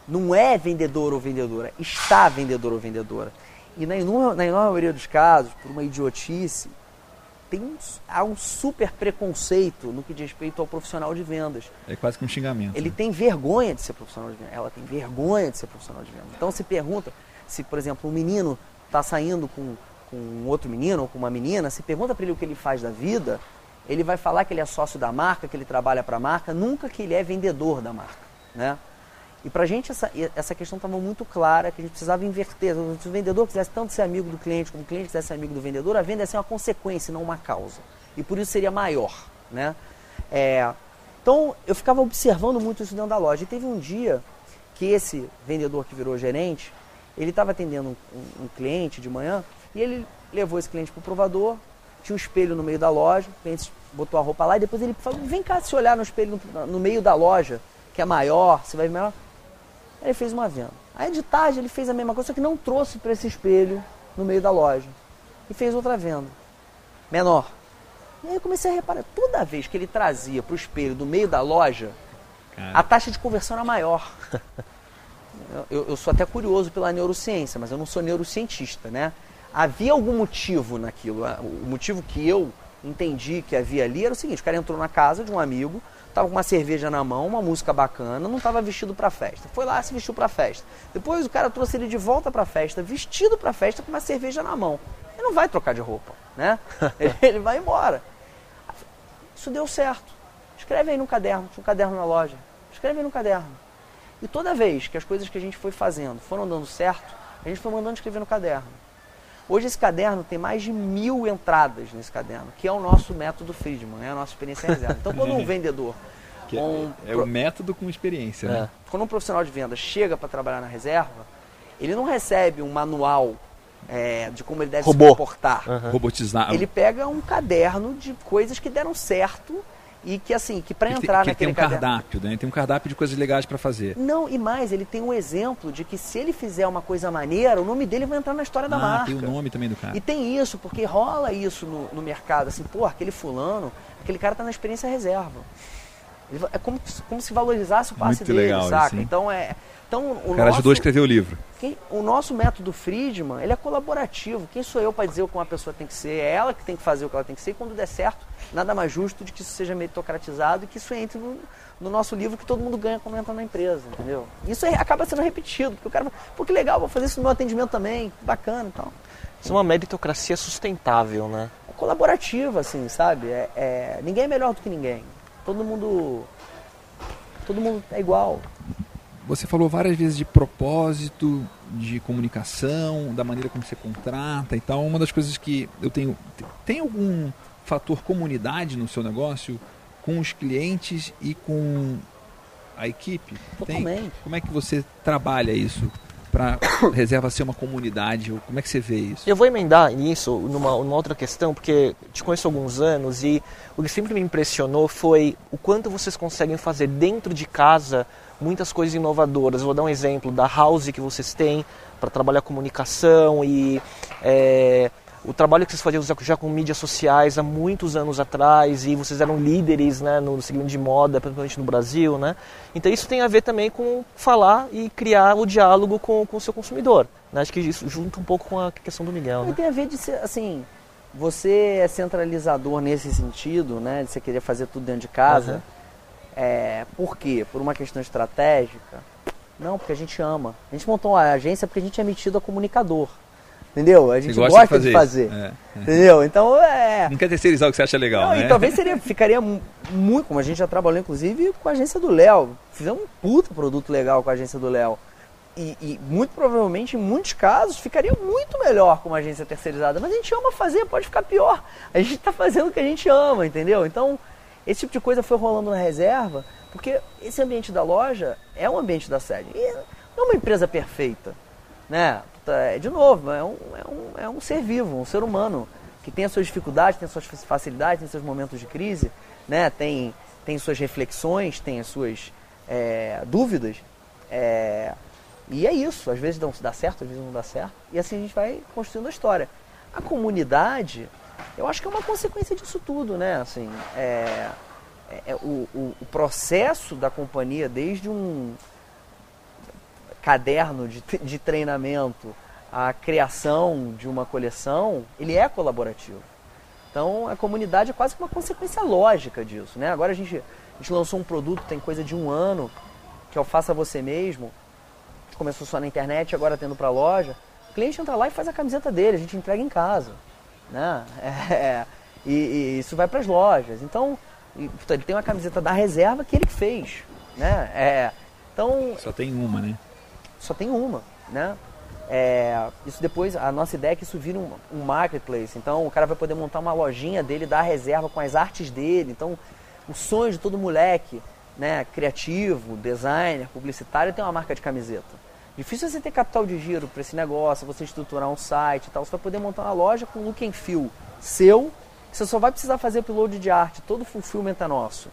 Speaker 2: não é vendedor ou vendedora, está vendedor ou vendedora. E na enorme, na enorme maioria dos casos, por uma idiotice, tem um, há um super preconceito no que diz respeito ao profissional de vendas.
Speaker 3: É quase que um xingamento.
Speaker 2: Ele
Speaker 3: né?
Speaker 2: tem vergonha de ser profissional de vendas. Ela tem vergonha de ser profissional de vendas. Então se pergunta se, por exemplo, um menino está saindo com com um outro menino ou com uma menina, se pergunta para ele o que ele faz da vida, ele vai falar que ele é sócio da marca, que ele trabalha para a marca, nunca que ele é vendedor da marca, né? E para a gente essa, essa questão estava muito clara, que a gente precisava inverter. Se o vendedor quisesse tanto ser amigo do cliente, como o cliente quisesse ser amigo do vendedor, a venda ia ser uma consequência, não uma causa. E por isso seria maior, né? É, então, eu ficava observando muito isso dentro da loja. E teve um dia que esse vendedor que virou gerente, ele estava atendendo um, um, um cliente de manhã e ele levou esse cliente para o provador, tinha um espelho no meio da loja, o cliente botou a roupa lá e depois ele falou, vem cá se olhar no espelho no, no meio da loja, que é maior, você vai ver melhor. Aí ele fez uma venda. Aí de tarde ele fez a mesma coisa, só que não trouxe para esse espelho no meio da loja. E fez outra venda, menor. E aí eu comecei a reparar, toda vez que ele trazia para o espelho do meio da loja,
Speaker 3: cara.
Speaker 2: a taxa de conversão era maior. eu, eu sou até curioso pela neurociência, mas eu não sou neurocientista, né? Havia algum motivo naquilo. O motivo que eu entendi que havia ali era o seguinte: o cara entrou na casa de um amigo, estava com uma cerveja na mão, uma música bacana, não estava vestido para festa. Foi lá, se vestiu para festa. Depois o cara trouxe ele de volta para festa, vestido para festa com uma cerveja na mão. Ele não vai trocar de roupa, né? ele vai embora. Isso deu certo. Escreve aí no caderno, tinha um caderno na loja. Escreve aí no caderno. E toda vez que as coisas que a gente foi fazendo foram dando certo, a gente foi mandando escrever no caderno. Hoje esse caderno tem mais de mil entradas nesse caderno, que é o nosso método Friedman, é a nossa experiência reserva. Então quando um vendedor.
Speaker 3: É, um, é, o método com experiência. É. Né?
Speaker 2: Quando um profissional de venda chega para trabalhar na reserva, ele não recebe um manual é, de como ele deve Robô. se comportar.
Speaker 3: Uhum. Robotizado.
Speaker 2: Ele pega um caderno de coisas que deram certo e que assim, que para entrar
Speaker 3: que
Speaker 2: naquele
Speaker 3: tem um cardápio, né? Tem um cardápio de coisas legais para fazer.
Speaker 2: Não, e mais, ele tem um exemplo de que se ele fizer uma coisa maneira, o nome dele vai entrar na história
Speaker 3: ah,
Speaker 2: da marca.
Speaker 3: tem o nome também do cara.
Speaker 2: E tem isso, porque rola isso no, no mercado, assim, pô, aquele fulano, aquele cara tá na experiência reserva. É como, como se valorizasse o passe
Speaker 3: Muito
Speaker 2: dele,
Speaker 3: legal,
Speaker 2: saca?
Speaker 3: Assim.
Speaker 2: Então é então,
Speaker 3: o, o cara nosso, ajudou a escrever o livro.
Speaker 2: Quem, o nosso método Friedman, ele é colaborativo. Quem sou eu para dizer o que uma pessoa tem que ser? É ela que tem que fazer o que ela tem que ser. E quando der certo, nada mais justo de que isso seja meritocratizado e que isso entre no, no nosso livro que todo mundo ganha quando entra na empresa, entendeu? Isso é, acaba sendo repetido, porque o cara pô, que legal, vou fazer isso no meu atendimento também, bacana e tal.
Speaker 1: Isso é uma meritocracia sustentável, né?
Speaker 2: É colaborativa, assim, sabe? É, é, ninguém é melhor do que ninguém. Todo mundo. Todo mundo é igual.
Speaker 3: Você falou várias vezes de propósito, de comunicação, da maneira como você contrata e tal. Uma das coisas que eu tenho. Tem algum fator comunidade no seu negócio com os clientes e com a equipe? Tem? Como é que você trabalha isso? para reserva ser uma comunidade? Como é que você vê isso?
Speaker 1: Eu vou emendar nisso numa, numa, outra questão, porque te conheço há alguns anos e o que sempre me impressionou foi o quanto vocês conseguem fazer dentro de casa muitas coisas inovadoras. Vou dar um exemplo da House que vocês têm para trabalhar comunicação e é, o trabalho que vocês faziam já com mídias sociais há muitos anos atrás e vocês eram líderes né, no segmento de moda, principalmente no Brasil. Né? Então isso tem a ver também com falar e criar o diálogo com, com o seu consumidor. Né? Acho que isso junta um pouco com a questão do Miguel. Né?
Speaker 2: Tem a ver de ser, assim, você é centralizador nesse sentido, né, de você querer fazer tudo dentro de casa. Uhum. É, por quê? Por uma questão estratégica? Não, porque a gente ama. A gente montou uma agência porque a gente é metido a comunicador. Entendeu? A gente gosta, gosta, de fazer. De fazer é, é. Entendeu? Então é.
Speaker 3: Não quer terceirizar o que você acha legal,
Speaker 2: Não,
Speaker 3: né?
Speaker 2: E talvez seria, ficaria muito, como a gente já trabalhou, inclusive, com a agência do Léo. Fizemos um puta produto legal com a agência do Léo. E, e, muito provavelmente, em muitos casos, ficaria muito melhor com uma agência terceirizada. Mas a gente ama fazer, pode ficar pior. A gente está fazendo o que a gente ama, entendeu? Então, esse tipo de coisa foi rolando na reserva, porque esse ambiente da loja é o ambiente da sede. E não é uma empresa perfeita, né? É, de novo, é um, é, um, é um ser vivo, um ser humano, que tem as suas dificuldades, tem as suas facilidades, tem seus momentos de crise, né? tem, tem suas reflexões, tem as suas é, dúvidas. É, e é isso, às vezes dá certo, às vezes não dá certo. E assim a gente vai construindo a história. A comunidade eu acho que é uma consequência disso tudo, né? Assim, é, é, é, o, o, o, processo da companhia, desde um caderno de, de treinamento à criação de uma coleção, ele é colaborativo. Então, a comunidade é quase que uma consequência lógica disso, né? Agora a gente, a gente lançou um produto, tem coisa de um ano, que é o Faça Você Mesmo. Começou só na internet, agora tendo para loja. O cliente entra lá e faz a camiseta dele, a gente entrega em casa. Né? É, e, e, isso vai para as lojas. Então, ele tem uma camiseta da reserva que ele fez. Né? É, então,
Speaker 3: só tem uma, né?
Speaker 2: Só tem uma. Né? É, isso depois, a nossa ideia é que isso vira um, um, marketplace. Então o cara vai poder montar uma lojinha dele da reserva com as artes dele. Então o sonho de todo moleque, né, criativo, designer, publicitário, é tem uma marca de camiseta. Difícil você ter capital de giro para esse negócio, você estruturar um site e tal. Você vai poder montar uma loja com look and feel seu. Você só vai precisar fazer upload de arte, todo o fulfillment é nosso.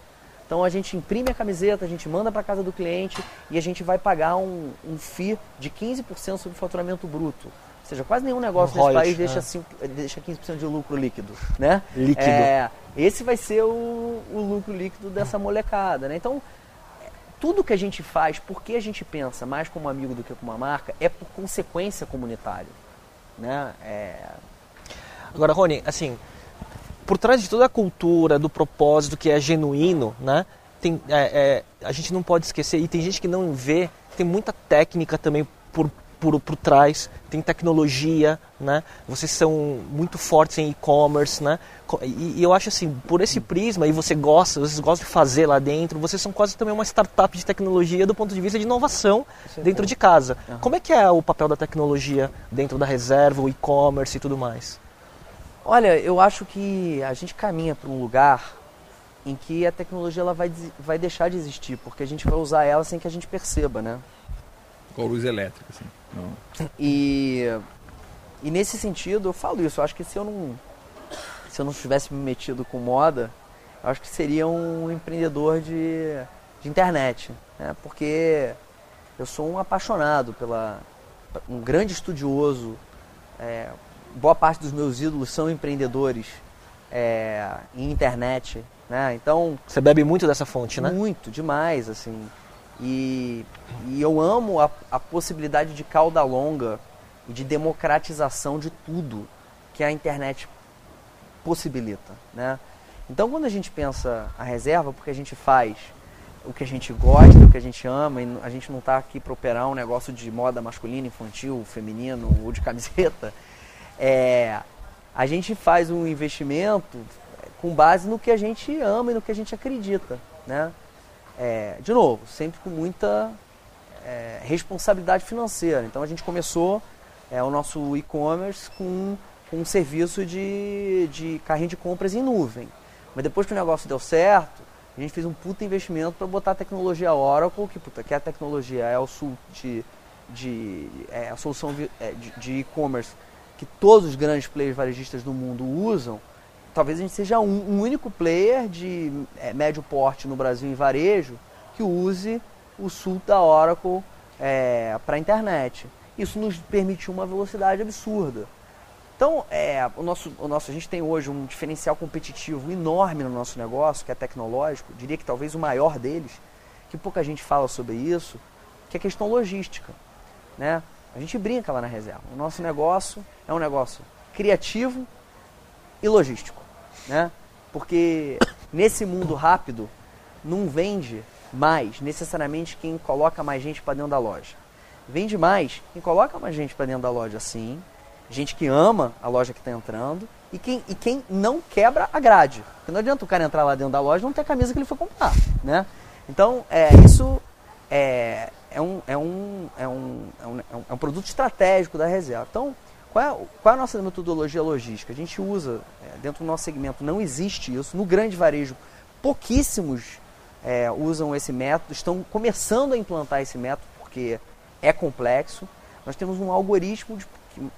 Speaker 2: Então a gente imprime a camiseta, a gente manda para casa do cliente e a gente vai pagar um, um FII de 15% sobre o faturamento bruto. Ou seja, quase nenhum negócio um nesse país deixa, é. 5, deixa 15% de lucro líquido. Né?
Speaker 1: Líquido.
Speaker 2: É, esse vai ser o, o lucro líquido dessa molecada. Né? Então, tudo que a gente faz, porque a gente pensa mais como amigo do que como uma marca, é por consequência comunitária. Né? É...
Speaker 1: Agora, Rony, assim, por trás de toda a cultura, do propósito que é genuíno, né? Tem, é, é, a gente não pode esquecer, e tem gente que não vê, tem muita técnica também por por, por trás, tem tecnologia, né? Vocês são muito fortes em e-commerce, né? E, e, eu acho assim, por esse prisma, e você gosta, vocês gostam de fazer lá dentro, vocês são quase também uma startup de tecnologia do ponto de vista de inovação dentro de casa. Uhum. Como é que é o papel da tecnologia dentro da reserva, o e-commerce e tudo mais?
Speaker 2: Olha, eu acho que a gente caminha para um lugar em que a tecnologia ela vai, vai deixar de existir, porque a gente vai usar ela sem que a gente perceba, né?
Speaker 3: Com luz elétrica, assim.
Speaker 2: E, e nesse sentido, eu falo isso. Eu acho que se eu não, se eu não tivesse me metido com moda, eu acho que seria um empreendedor de, de internet. Né? Porque eu sou um apaixonado pela. um grande estudioso. É, boa parte dos meus ídolos são empreendedores é, em internet. Né? Então.
Speaker 1: Você bebe muito dessa fonte, né?
Speaker 2: Muito, demais, assim. E, e eu amo a, a possibilidade de cauda longa e de democratização de tudo que a internet possibilita, né? Então, quando a gente pensa a reserva, porque a gente faz o que a gente gosta, o que a gente ama, e a gente não está aqui para operar um negócio de moda masculina, infantil, feminino ou de camiseta, é, a gente faz um investimento com base no que a gente ama e no que a gente acredita, né? É, de novo, sempre com muita é, responsabilidade financeira. Então a gente começou é, o nosso e-commerce com, com um serviço de, de carrinho de compras em nuvem. Mas depois que o negócio deu certo, a gente fez um puta investimento para botar a tecnologia Oracle, que puta, que a tecnologia é o sul de, de é a solução é, de e-commerce que todos os grandes players varejistas do mundo usam talvez a gente seja um, um único player de é, médio porte no Brasil em varejo que use o sul da Oracle é, para a internet. Isso nos permitiu uma velocidade absurda. Então, é, o, nosso, o nosso, a gente tem hoje um diferencial competitivo enorme no nosso negócio, que é tecnológico, diria que talvez o maior deles, que pouca gente fala sobre isso, que é a questão logística. Né? A gente brinca lá na reserva. O nosso negócio é um negócio criativo e logístico né? Porque nesse mundo rápido não vende mais necessariamente quem coloca mais gente para dentro da loja. Vende mais quem coloca mais gente para dentro da loja, sim. Gente que ama a loja que está entrando e quem, e quem não quebra a grade. Porque não adianta o cara entrar lá dentro da loja e não ter a camisa que ele foi comprar, né? Então, é, isso é, é, um, é, um, é, um, é, um, é um produto estratégico da reserva. Então, qual é, qual é a nossa metodologia logística? A gente usa, é, dentro do nosso segmento, não existe isso. No grande varejo, pouquíssimos é, usam esse método, estão começando a implantar esse método, porque é complexo. Nós temos um algoritmo de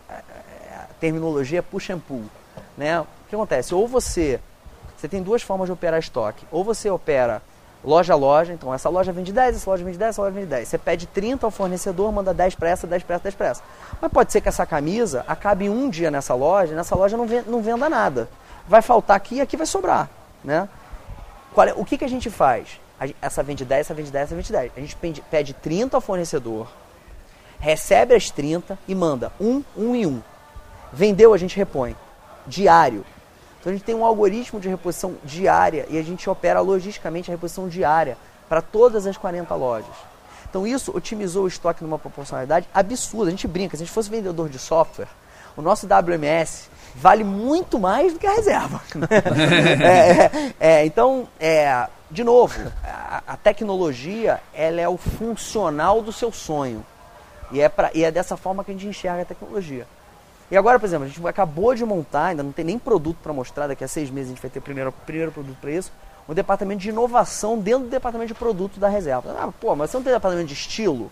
Speaker 2: é, é, a terminologia é push and pull. Né? O que acontece? Ou você, você tem duas formas de operar estoque. Ou você opera loja a loja, então essa loja vende 10, essa loja vende 10, essa loja vende 10. Você pede 30 ao fornecedor, manda 10 para essa, 10 para essa, 10 para essa. Mas pode ser que essa camisa acabe um dia nessa loja, nessa loja não, venda, não venda nada. Vai faltar aqui e aqui vai sobrar. Né? É, o que, que a gente faz? essa vende 10, essa vende 10, essa vende 10. A gente pede, pede 30 ao fornecedor, recebe as 30 e manda um, um e um. Vendeu, a gente repõe. Diário. Então a gente tem um algoritmo de reposição diária e a gente opera logisticamente a reposição diária para todas as 40 lojas. Então isso otimizou o estoque numa proporcionalidade absurda. A gente brinca, se a gente fosse vendedor de software, o nosso WMS vale muito mais do que a reserva. é, é, é, então, é, de novo, a, a, tecnologia ela é o funcional do seu sonho. E é, pra, e é dessa forma que a gente enxerga a tecnologia. E agora, por exemplo, a gente acabou de montar, ainda não tem nem produto para mostrar, daqui a seis meses a gente vai ter o primeiro, primeiro produto para isso, um departamento de inovação dentro do departamento de produto da reserva. Ah, pô, mas você não tem departamento de estilo?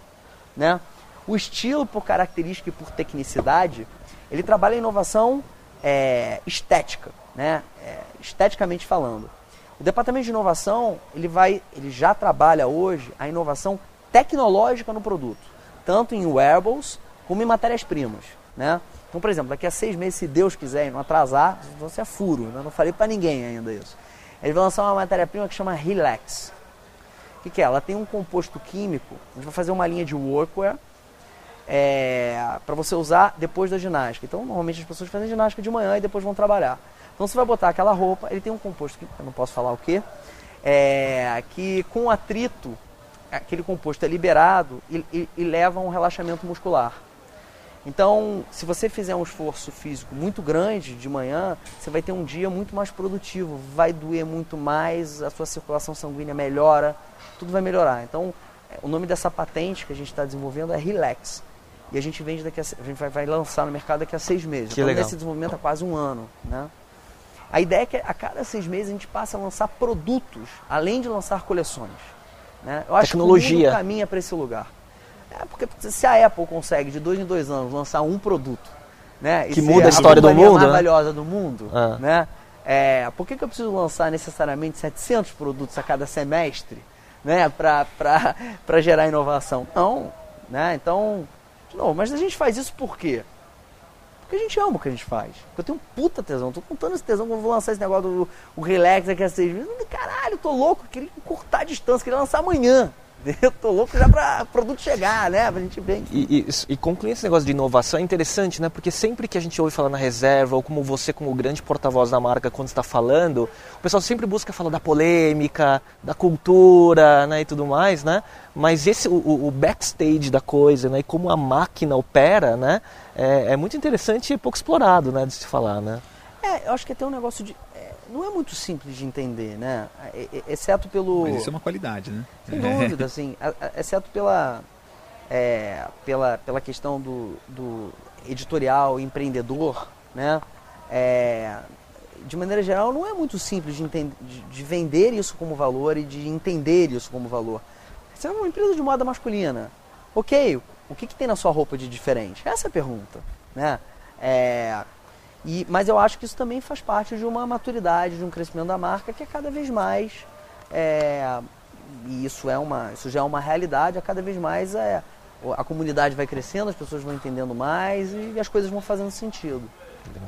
Speaker 2: Né? O estilo, por característica e por tecnicidade, ele trabalha a inovação é, estética, né? É, esteticamente falando. O departamento de inovação, ele, vai, ele já trabalha hoje a inovação tecnológica no produto, tanto em wearables como em matérias-primas. Né? Então, por exemplo, daqui a seis meses, se Deus quiser e não atrasar, você é furo. Né? Não falei para ninguém ainda isso. Eles vão lançar uma matéria-prima que chama Relax. que, que é? Ela tem um composto químico, a gente vai fazer uma linha de workwear é, para você usar depois da ginástica. Então, normalmente as pessoas fazem ginástica de manhã e depois vão trabalhar. Então, você vai botar aquela roupa, ele tem um composto, que eu não posso falar o que, é, que com atrito, aquele composto é liberado e, e, e leva a um relaxamento muscular. Então, se você fizer um esforço físico muito grande de manhã, você vai ter um dia muito mais produtivo, vai doer muito mais, a sua circulação sanguínea melhora, tudo vai melhorar. Então, é, o nome dessa patente que a gente está desenvolvendo é Relax. E a gente vende daqui a, a gente vai, vai, lançar no mercado daqui a seis meses.
Speaker 1: Que
Speaker 2: então,
Speaker 1: legal.
Speaker 2: nesse desenvolvimento há quase um ano, né? A ideia é que a cada seis meses a gente passe a lançar produtos, além de lançar coleções. Né? Eu acho
Speaker 1: Tecnologia.
Speaker 2: que o mundo caminha para esse lugar. É porque se a Apple consegue de dois em dois anos lançar um produto, né,
Speaker 1: Que muda a história do
Speaker 2: companhia
Speaker 1: mundo,
Speaker 2: mais
Speaker 1: né?
Speaker 2: valiosa do mundo,
Speaker 1: Ah.
Speaker 2: né? É, por que, que eu preciso lançar necessariamente 700 produtos a cada semestre, né, para gerar inovação? Não, né? Então, de novo, mas a gente faz isso por quê? Porque a gente ama o que a gente faz. Porque eu tenho um puta tesão. Tô contando esse tesão quando eu vou lançar esse negócio do o relax daqui a seis meses. Caralho, tô louco. eu Queria cortar a distância. Queria lançar amanhã. Eu tô louco já pra produto chegar, né? Pra gente ver.
Speaker 1: E, e, e concluir esse negócio de inovação é interessante, né? Porque sempre que a gente ouve falar na reserva, ou como você, como grande porta-voz da marca, quando está falando, o pessoal sempre busca falar da polêmica, da cultura, né? E tudo mais, né? Mas esse, o, o backstage da coisa, né? E como a máquina opera, né? É, é muito interessante e pouco explorado, né? De se falar, né?
Speaker 2: É, eu acho que até um negócio de. É, não é muito simples de entender, né? É, é, Exceto pelo.
Speaker 3: Mas isso é uma qualidade, né?
Speaker 2: Sem dúvida, assim, a- a- exceto pela, é, pela, pela questão do, do editorial empreendedor, né? É, de maneira geral, não é muito simples de, enten- de, de vender isso como valor e de entender isso como valor. Você é uma empresa de moda masculina. Ok, o que, que tem na sua roupa de diferente? Essa é a pergunta, né? É, e, mas eu acho que isso também faz parte de uma maturidade, de um crescimento da marca que é cada vez mais é, e isso é uma isso já é uma realidade a cada vez mais é a comunidade vai crescendo as pessoas vão entendendo mais e as coisas vão fazendo sentido.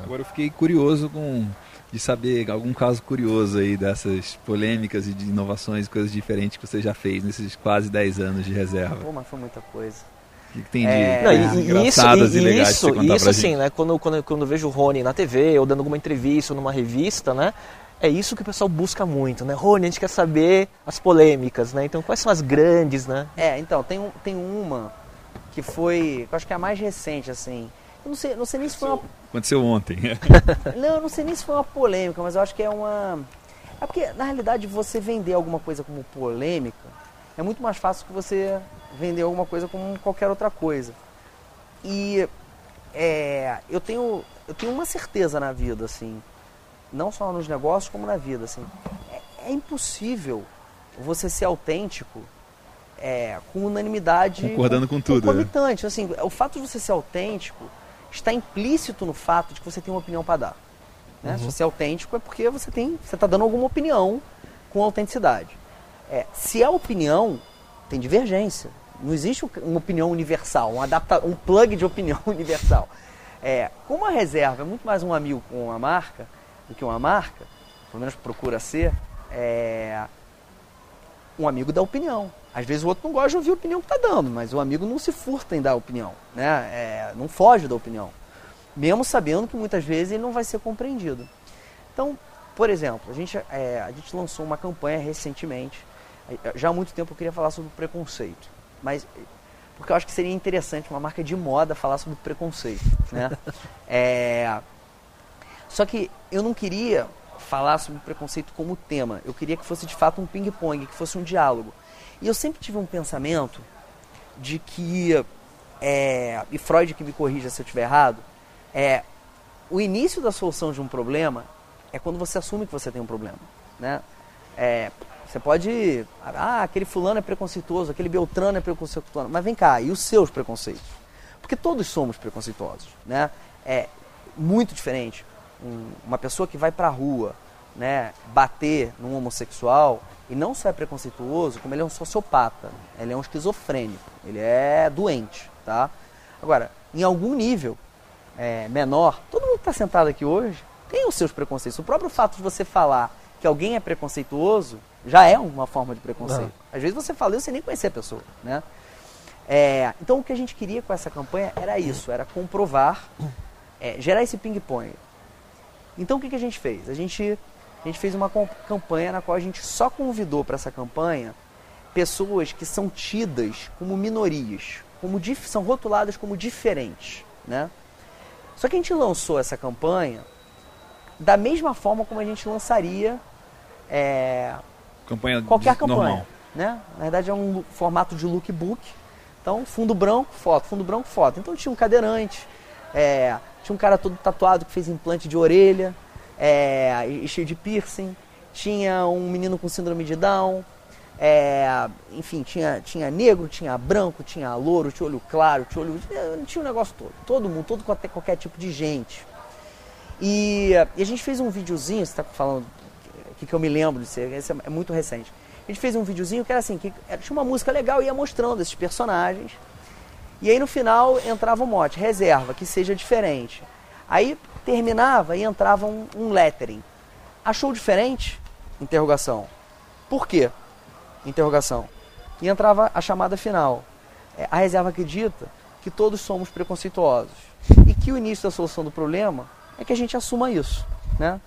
Speaker 3: Agora eu fiquei curioso com de saber algum caso curioso aí dessas polêmicas e de inovações, coisas diferentes que você já fez nesses quase 10 anos de reserva.
Speaker 2: pô mas foi muita coisa
Speaker 3: que, que tem de
Speaker 2: É,
Speaker 1: Não, e, e isso,
Speaker 3: engraçadas e,
Speaker 1: e,
Speaker 3: legais
Speaker 1: isso,
Speaker 3: pra
Speaker 1: isso assim,
Speaker 3: gente?
Speaker 1: né? Quando, quando, quando eu vejo o Rony na TV, ou dando alguma entrevista, ou numa revista, né? É isso que o pessoal busca muito, né? Rony, a gente quer saber as polêmicas, né? Então, quais são as grandes, né?
Speaker 2: é então tem um, tem uma que foi que eu acho que é a mais recente assim eu não sei não sei nem se foi uma
Speaker 3: Aconteceu ontem.
Speaker 2: Não, eu não sei nem se foi uma polêmica, mas eu acho que é uma. É porque, na realidade, você vender alguma coisa como polêmica é muito mais fácil que você vender alguma coisa como qualquer outra coisa. E é, eu, tenho, eu tenho uma certeza na vida, assim, não só nos negócios, como na vida, assim. É, é impossível você ser autêntico é, com unanimidade.
Speaker 3: Concordando com tudo, né?
Speaker 2: Concomitante. Assim, o fato de você ser autêntico está implícito no fato de que você tem uma opinião para dar. Né? Se você é autêntico é porque você tem, você está dando alguma opinião com autenticidade. É, se é opinião, tem divergência. Não existe um- uma opinião universal, um, adapta, um plug de opinião universal. É, como a reserva é muito mais um amigo com uma marca do que uma marca, pelo menos procura ser, é, um amigo dá opinião. Às vezes o outro não gosta de ouvir a opinião que está dando, mas o amigo não se furta em dar opinião, né? É, não foge da opinião. Mesmo sabendo que muitas vezes ele não vai ser compreendido. Então, por exemplo, a gente, é, a gente lançou uma campanha recentemente. É, Já há muito tempo eu queria falar sobre preconceito. Mas porque eu acho que seria interessante uma marca de moda falar sobre preconceito. Né? É, só que eu não queria falar sobre preconceito como tema. Eu queria que fosse de fato um ping-pong, que fosse um diálogo. E eu sempre tive um pensamento de que, é, e Freud que me corrija se eu estiver errado, é, o início da solução de um problema é quando você assume que você tem um problema. Né? É, você pode. Ah, aquele fulano é preconceituoso, aquele Beltrano é preconceituoso. Mas vem cá, e os seus preconceitos? Porque todos somos preconceituosos. Né? É muito diferente um- uma pessoa que vai pra rua né, bater num homossexual e não só é preconceituoso, como ele é um sociopata, ele é um esquizofrênico, ele é doente. Tá? Agora, em algum nível é, menor, todo mundo que está sentado aqui hoje tem os seus preconceitos. O próprio fato de você falar que alguém é preconceituoso, já é uma forma de preconceito. Às vezes você fala sem nem conhecer a pessoa, né? É, então o que a gente queria com essa campanha era isso, era comprovar, é, gerar esse ping-pong. Então o que, que a gente fez? A gente, a gente fez uma campanha na qual a gente só convidou para essa campanha pessoas que são tidas como minorias, como são rotuladas como diferentes, né? Só que a gente lançou essa campanha da mesma forma como a gente lançaria é,
Speaker 3: campanha
Speaker 2: qualquer campanha.
Speaker 3: Normal.
Speaker 2: Né? Na verdade é um formato de lookbook. Então, fundo branco, foto, fundo branco, foto. Então tinha um cadeirante, é, tinha um cara todo tatuado que fez implante de orelha, é, e cheio de piercing, tinha um menino com síndrome de Down, é, enfim, tinha, tinha negro, tinha branco, tinha louro, tinha olho claro, tinha olho. Tinha o um negócio todo. Todo mundo, todo qualquer, qualquer tipo de gente. E, e, a gente fez um videozinho, você está falando que, que eu me lembro disso, esse é muito recente. A gente fez um videozinho que era assim, que tinha uma música legal e ia mostrando esses personagens. E aí no final entrava um mote, reserva, que seja diferente. Aí terminava e entrava um, um lettering. Achou diferente? Interrogação. Por quê? Interrogação. E entrava a chamada final. É, a reserva acredita que todos somos preconceituosos e que o início da solução do problema é que a gente assuma isso, né?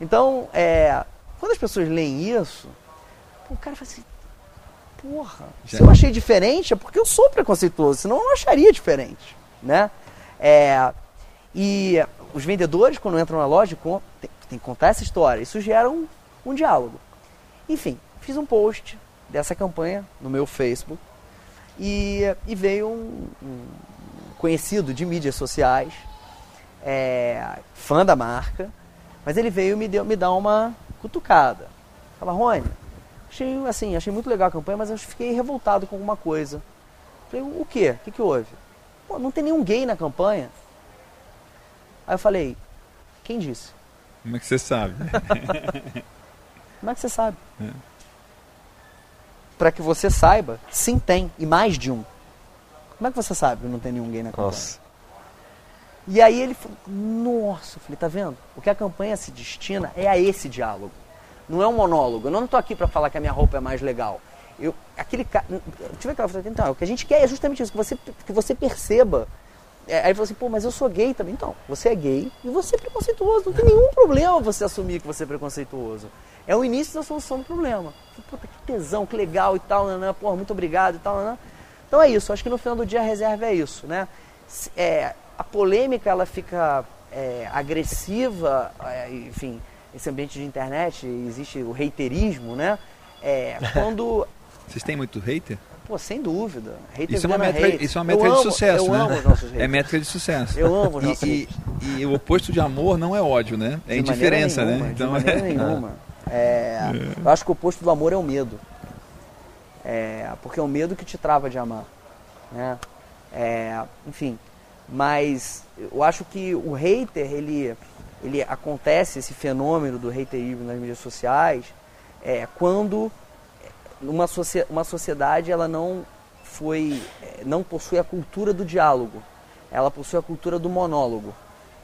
Speaker 2: Então, é, quando as pessoas leem isso, o cara fala assim, porra, se eu achei diferente é porque eu sou preconceituoso, senão eu não acharia diferente, né? É, e os vendedores, quando entram na loja, tem, tem que contar essa história. Isso gera um, um diálogo. Enfim, fiz um post dessa campanha no meu Facebook e, e veio um, um, conhecido de mídias sociais, é, fã da marca, mas ele veio me, deu, me dar uma cutucada. Fala, Rony, achei, assim, achei muito legal a campanha, mas eu fiquei revoltado com alguma coisa. Falei, o quê? O que, que houve? Pô, não tem nenhum gay na campanha. Aí eu falei, quem disse?
Speaker 3: Como é que você sabe?
Speaker 2: Como é que você sabe? É para que você saiba, sim tem, e mais de um. Como é que você sabe que não tem nenhum gay na campanha? Nossa. E aí ele falou, nossa, eu falei, tá vendo? O que a campanha se destina é a esse diálogo. Não é um monólogo. Eu não estou aqui para falar que a minha roupa é mais legal. Eu, aquele cara, tive aquela então, o que a gente quer é justamente isso, que você, que você perceba. É, aí ele falou assim, pô, mas eu sou gay também. Então, você é gay e você é preconceituoso. Não tem nenhum problema você assumir que você é preconceituoso. É o início da solução do problema. Puta, que tesão, que legal e tal, né? Porra, muito obrigado e tal, né? Então é isso, acho que no final do dia a reserva é isso, né? É, a polêmica, ela fica é, agressiva, é, enfim, esse ambiente de internet, existe o reiterismo, né? É, quando...
Speaker 3: Vocês têm muito hater?
Speaker 2: Pô, sem dúvida.
Speaker 3: Hater isso, é uma métrica, isso é uma métrica de sucesso,
Speaker 2: eu
Speaker 3: né?
Speaker 2: Amo os nossos
Speaker 3: haters. É métrica de sucesso.
Speaker 2: Eu amo os
Speaker 3: nossos e, e, e, o oposto de amor não é ódio, né? É de indiferença,
Speaker 2: nenhuma,
Speaker 3: né?
Speaker 2: Então, de maneira nenhuma. É, eu acho que o oposto do amor é o medo. É, porque é o medo que te trava de amar. Né? É, enfim, mas eu acho que o hater, ele, ele acontece, esse fenômeno do haterismo nas mídias sociais, é, quando uma, uma sociedade ela não foi é, não possui a cultura do diálogo ela possui a cultura do monólogo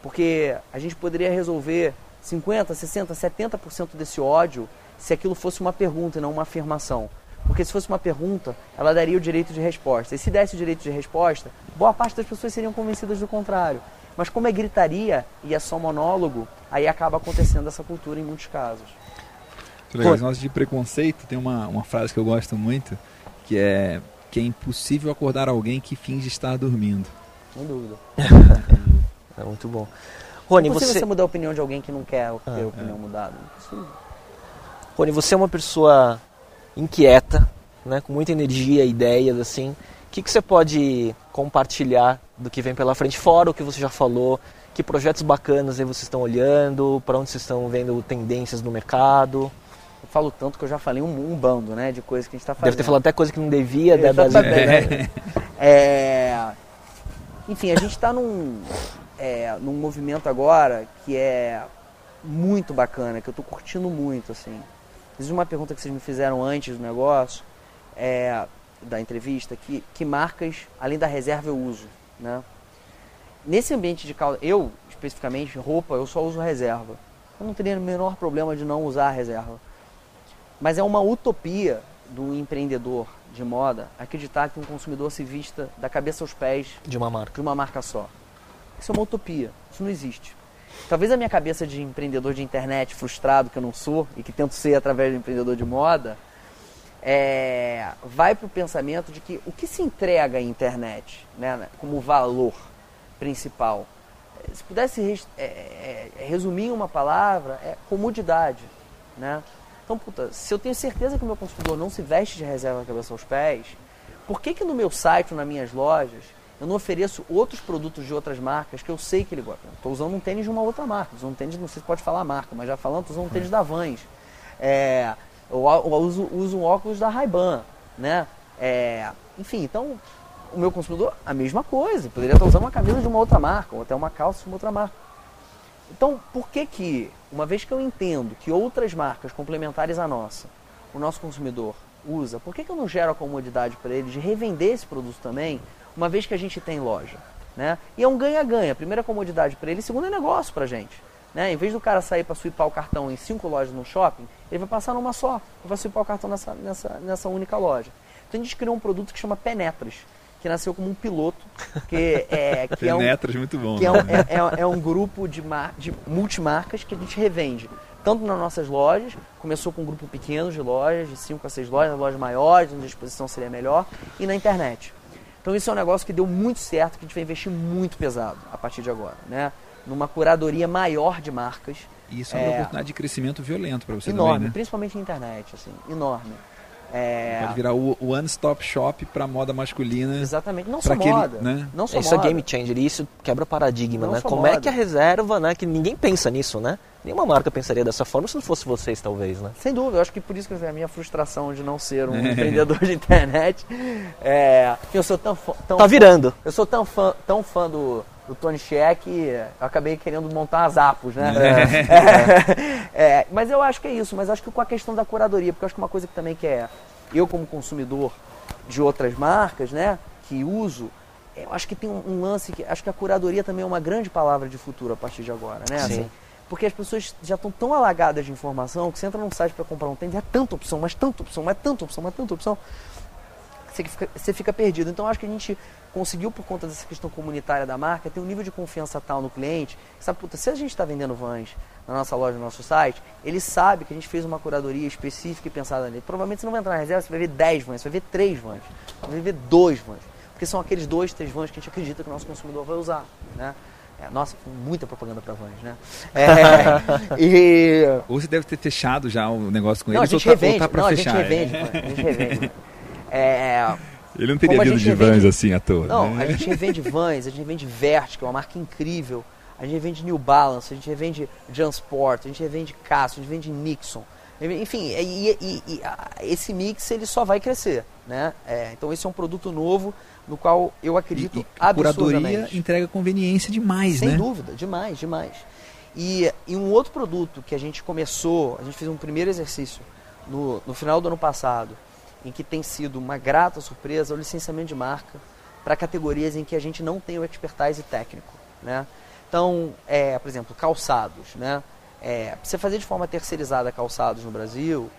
Speaker 2: porque a gente poderia resolver 50, 60, 70% desse ódio se aquilo fosse uma pergunta e não uma afirmação. Porque se fosse uma pergunta, ela daria o direito de resposta. E se desse o direito de resposta, boa parte das pessoas seriam convencidas do contrário. Mas como é gritaria e é só monólogo, aí acaba acontecendo essa cultura em muitos casos.
Speaker 3: Legal. Esse de preconceito tem uma, uma frase que eu gosto muito, que é que é impossível acordar alguém que finge estar dormindo.
Speaker 2: Sem dúvida.
Speaker 1: é muito bom.
Speaker 2: Rony, é você... você mudar a opinião de alguém que não quer ter ah, a opinião é. mudada.
Speaker 1: Rony, você é uma pessoa inquieta, né, com muita energia, ideias, assim. O que, que você pode compartilhar do que vem pela frente, fora o que você já falou? Que projetos bacanas aí vocês estão olhando? Para onde vocês estão vendo tendências no mercado?
Speaker 2: Eu falo tanto que eu já falei um, um bando, né, de coisas que a gente está fazendo.
Speaker 1: Deve ter falado até coisa que não devia. Né, das...
Speaker 2: é. é... Enfim, a gente está num, é, num movimento agora que é muito bacana, que eu estou curtindo muito, assim. Existe uma pergunta que vocês me fizeram antes do negócio, é, da entrevista, que, que marcas, além da reserva, eu uso, né? Nesse ambiente de calça, eu, especificamente, roupa, eu só uso reserva. eu não teria o menor problema de não usar a reserva. Mas é uma utopia do empreendedor de moda acreditar que um consumidor se vista da cabeça aos pés
Speaker 1: de uma marca.
Speaker 2: De uma marca só. Isso é uma utopia. Isso não existe. Talvez a minha cabeça de empreendedor de internet frustrado que eu não sou e que tento ser através de empreendedor de moda é, vai para o pensamento de que o que se entrega à internet né, como valor principal, se pudesse res, é, é, resumir em uma palavra, é comodidade. Né? Então, puta, se eu tenho certeza que o meu consumidor não se veste de reserva da cabeça aos pés, por que, que no meu site nas minhas lojas eu não ofereço outros produtos de outras marcas que eu sei que ele gosta? Estou usando um tênis de uma outra marca, usando um tênis, não sei se pode falar a marca, mas já falando, estou usando um tênis da Vans. É, eu, eu uso, uso um óculos da Ray-Ban, né? É, enfim, então o meu consumidor, a mesma coisa. Poderia estar usando uma camisa de uma outra marca, ou até uma calça de uma outra marca. Então, por que que, uma vez que eu entendo que outras marcas complementares à nossa, o nosso consumidor usa, por que, que eu não gero a comodidade para ele de revender esse produto também, uma vez que a gente tem loja? Né? E é um ganha-ganha. Primeira, comodidade para ele, segundo, é negócio para a gente. Né? Em vez do cara sair para swipar o cartão em cinco lojas no shopping, ele vai passar numa só. Vai swipar o cartão nessa, nessa, nessa única loja. Então a gente criou um produto que chama Penetras, que nasceu como um piloto, que é, que
Speaker 3: Penetras,
Speaker 2: é um,
Speaker 3: muito bom.
Speaker 2: Que é, um, é, é, é, um grupo de, mar, de multimarcas que a gente revende. Tanto nas nossas lojas, começou com um grupo pequeno de lojas, de 5 a 6 lojas, lojas maiores, onde a exposição seria melhor, e na internet. Então isso é um negócio que deu muito certo, que a gente vai investir muito pesado a partir de agora. Né? numa curadoria maior de marcas.
Speaker 3: Isso é uma oportunidade de crescimento violento para você
Speaker 2: enorme,
Speaker 3: também, né?
Speaker 2: principalmente na internet, assim, enorme. É...
Speaker 3: Pode virar o, one-stop shop para moda masculina.
Speaker 2: Exatamente, não só aquele, moda. Né? Não só
Speaker 1: isso
Speaker 2: moda.
Speaker 1: é game changer, isso quebra paradigma, não né? Como moda. é que a reserva, né? Que ninguém pensa nisso, né? Nenhuma marca pensaria dessa forma se não fosse vocês, talvez, né?
Speaker 2: Sem dúvida, eu acho que por isso que a minha frustração de não ser um empreendedor de internet. É, eu sou tão, tão
Speaker 1: Tá virando.
Speaker 2: Eu sou tão fã, tão fã do, do Tony Sheck, eu acabei querendo montar as apos, né? É. é, mas eu acho que é isso, mas acho que com a questão da curadoria, porque eu acho que uma coisa que também que é, eu como consumidor de outras marcas, né, que uso, eu acho que tem um, um lance que, acho que a curadoria também é uma grande palavra de futuro a partir de agora, né?
Speaker 1: Sim.
Speaker 2: Assim, porque as pessoas já estão tão alagadas de informação que você entra num site para comprar um tênis, é tanta opção, mas tanta opção, mas tanta opção, mas tanta opção, você fica, você fica perdido. Então acho que a gente conseguiu, por conta dessa questão comunitária da marca, ter um nível de confiança tal no cliente, que sabe, puta, se a gente está vendendo vans na nossa loja, no nosso site, ele sabe que a gente fez uma curadoria específica e pensada nele. Provavelmente você não vai entrar na reserva, você vai ver 10 vans, você vai ver 3 vans, você vai ver 2 vans. Porque são aqueles dois, três vans que a gente acredita que o nosso consumidor vai usar. Né? É, nossa, muita propaganda para vans, né? É,
Speaker 3: e... Ou você deve ter fechado já o negócio com
Speaker 2: não,
Speaker 3: eles,
Speaker 2: a gente
Speaker 3: ou
Speaker 2: tá, revende,
Speaker 3: tá para
Speaker 2: fechar. A gente revende, é. a gente revende. É,
Speaker 3: ele não teria vindo de revende... Vans assim à toa.
Speaker 2: Não,
Speaker 3: né?
Speaker 2: a gente revende Vans, a gente revende Vertical, uma marca incrível. A gente revende New Balance, a gente revende Jansport, a gente revende Casio, a gente vende Nixon. Enfim, e, e, e, esse mix ele só vai crescer, né? É, então esse é um produto novo no qual eu acredito e, e a
Speaker 3: curadoria entrega conveniência demais,
Speaker 2: Sem
Speaker 3: né?
Speaker 2: Sem dúvida, demais, demais. E, e um outro produto que a gente começou, a gente fez um primeiro exercício no, no final do ano passado, em que tem sido uma grata surpresa o licenciamento de marca para categorias em que a gente não tem o expertise técnico, né? Então, é, por exemplo, calçados, né? É, você fazer de forma terceirizada calçados no Brasil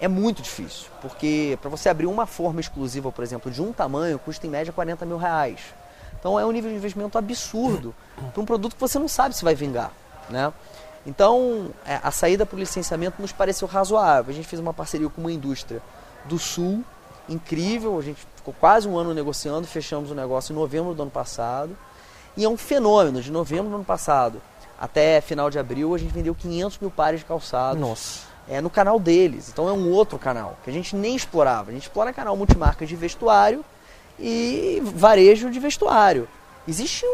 Speaker 2: é muito difícil, porque para você abrir uma forma exclusiva, por exemplo, de um tamanho, custa em média 40 mil reais. Então é um nível de investimento absurdo para um produto que você não sabe se vai vingar, né? Então, é, a saída para o licenciamento nos pareceu razoável. A gente fez uma parceria com uma indústria do Sul, incrível. A gente ficou quase um ano negociando, fechamos o negócio em novembro do ano passado. E é um fenômeno. De novembro do ano passado até final de abril, a gente vendeu 500 mil pares de calçados.
Speaker 1: Nossa.
Speaker 2: É no canal deles. Então é um outro canal que a gente nem explorava. A gente explora canal multimarca de vestuário e varejo de vestuário. Existem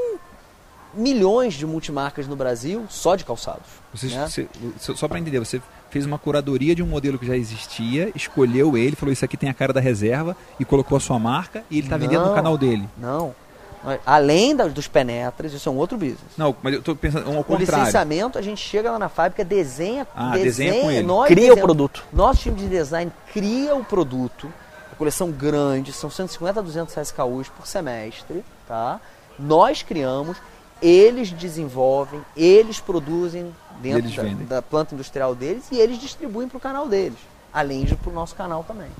Speaker 2: milhões de multimarcas no Brasil só de calçados.
Speaker 3: Você,
Speaker 2: né?
Speaker 3: você, só para entender, você fez uma curadoria de um modelo que já existia, escolheu ele, falou isso aqui tem a cara da reserva e colocou a sua marca e ele está vendendo no canal dele.
Speaker 2: Não. Além dos penetras, isso é um outro business.
Speaker 3: Não, mas eu estou pensando ao
Speaker 2: contrário. O licenciamento, a gente chega lá na fábrica, desenha,
Speaker 3: ah,
Speaker 2: desenha,
Speaker 3: desenha com ele.
Speaker 2: Nós
Speaker 1: cria o produto.
Speaker 2: Nosso time de design cria o produto. A coleção grande, são 150 a 200 SKUs por semestre, tá? Nós criamos, eles desenvolvem, eles produzem dentro da, da planta industrial deles e eles distribuem para o canal deles, além de para o nosso canal também.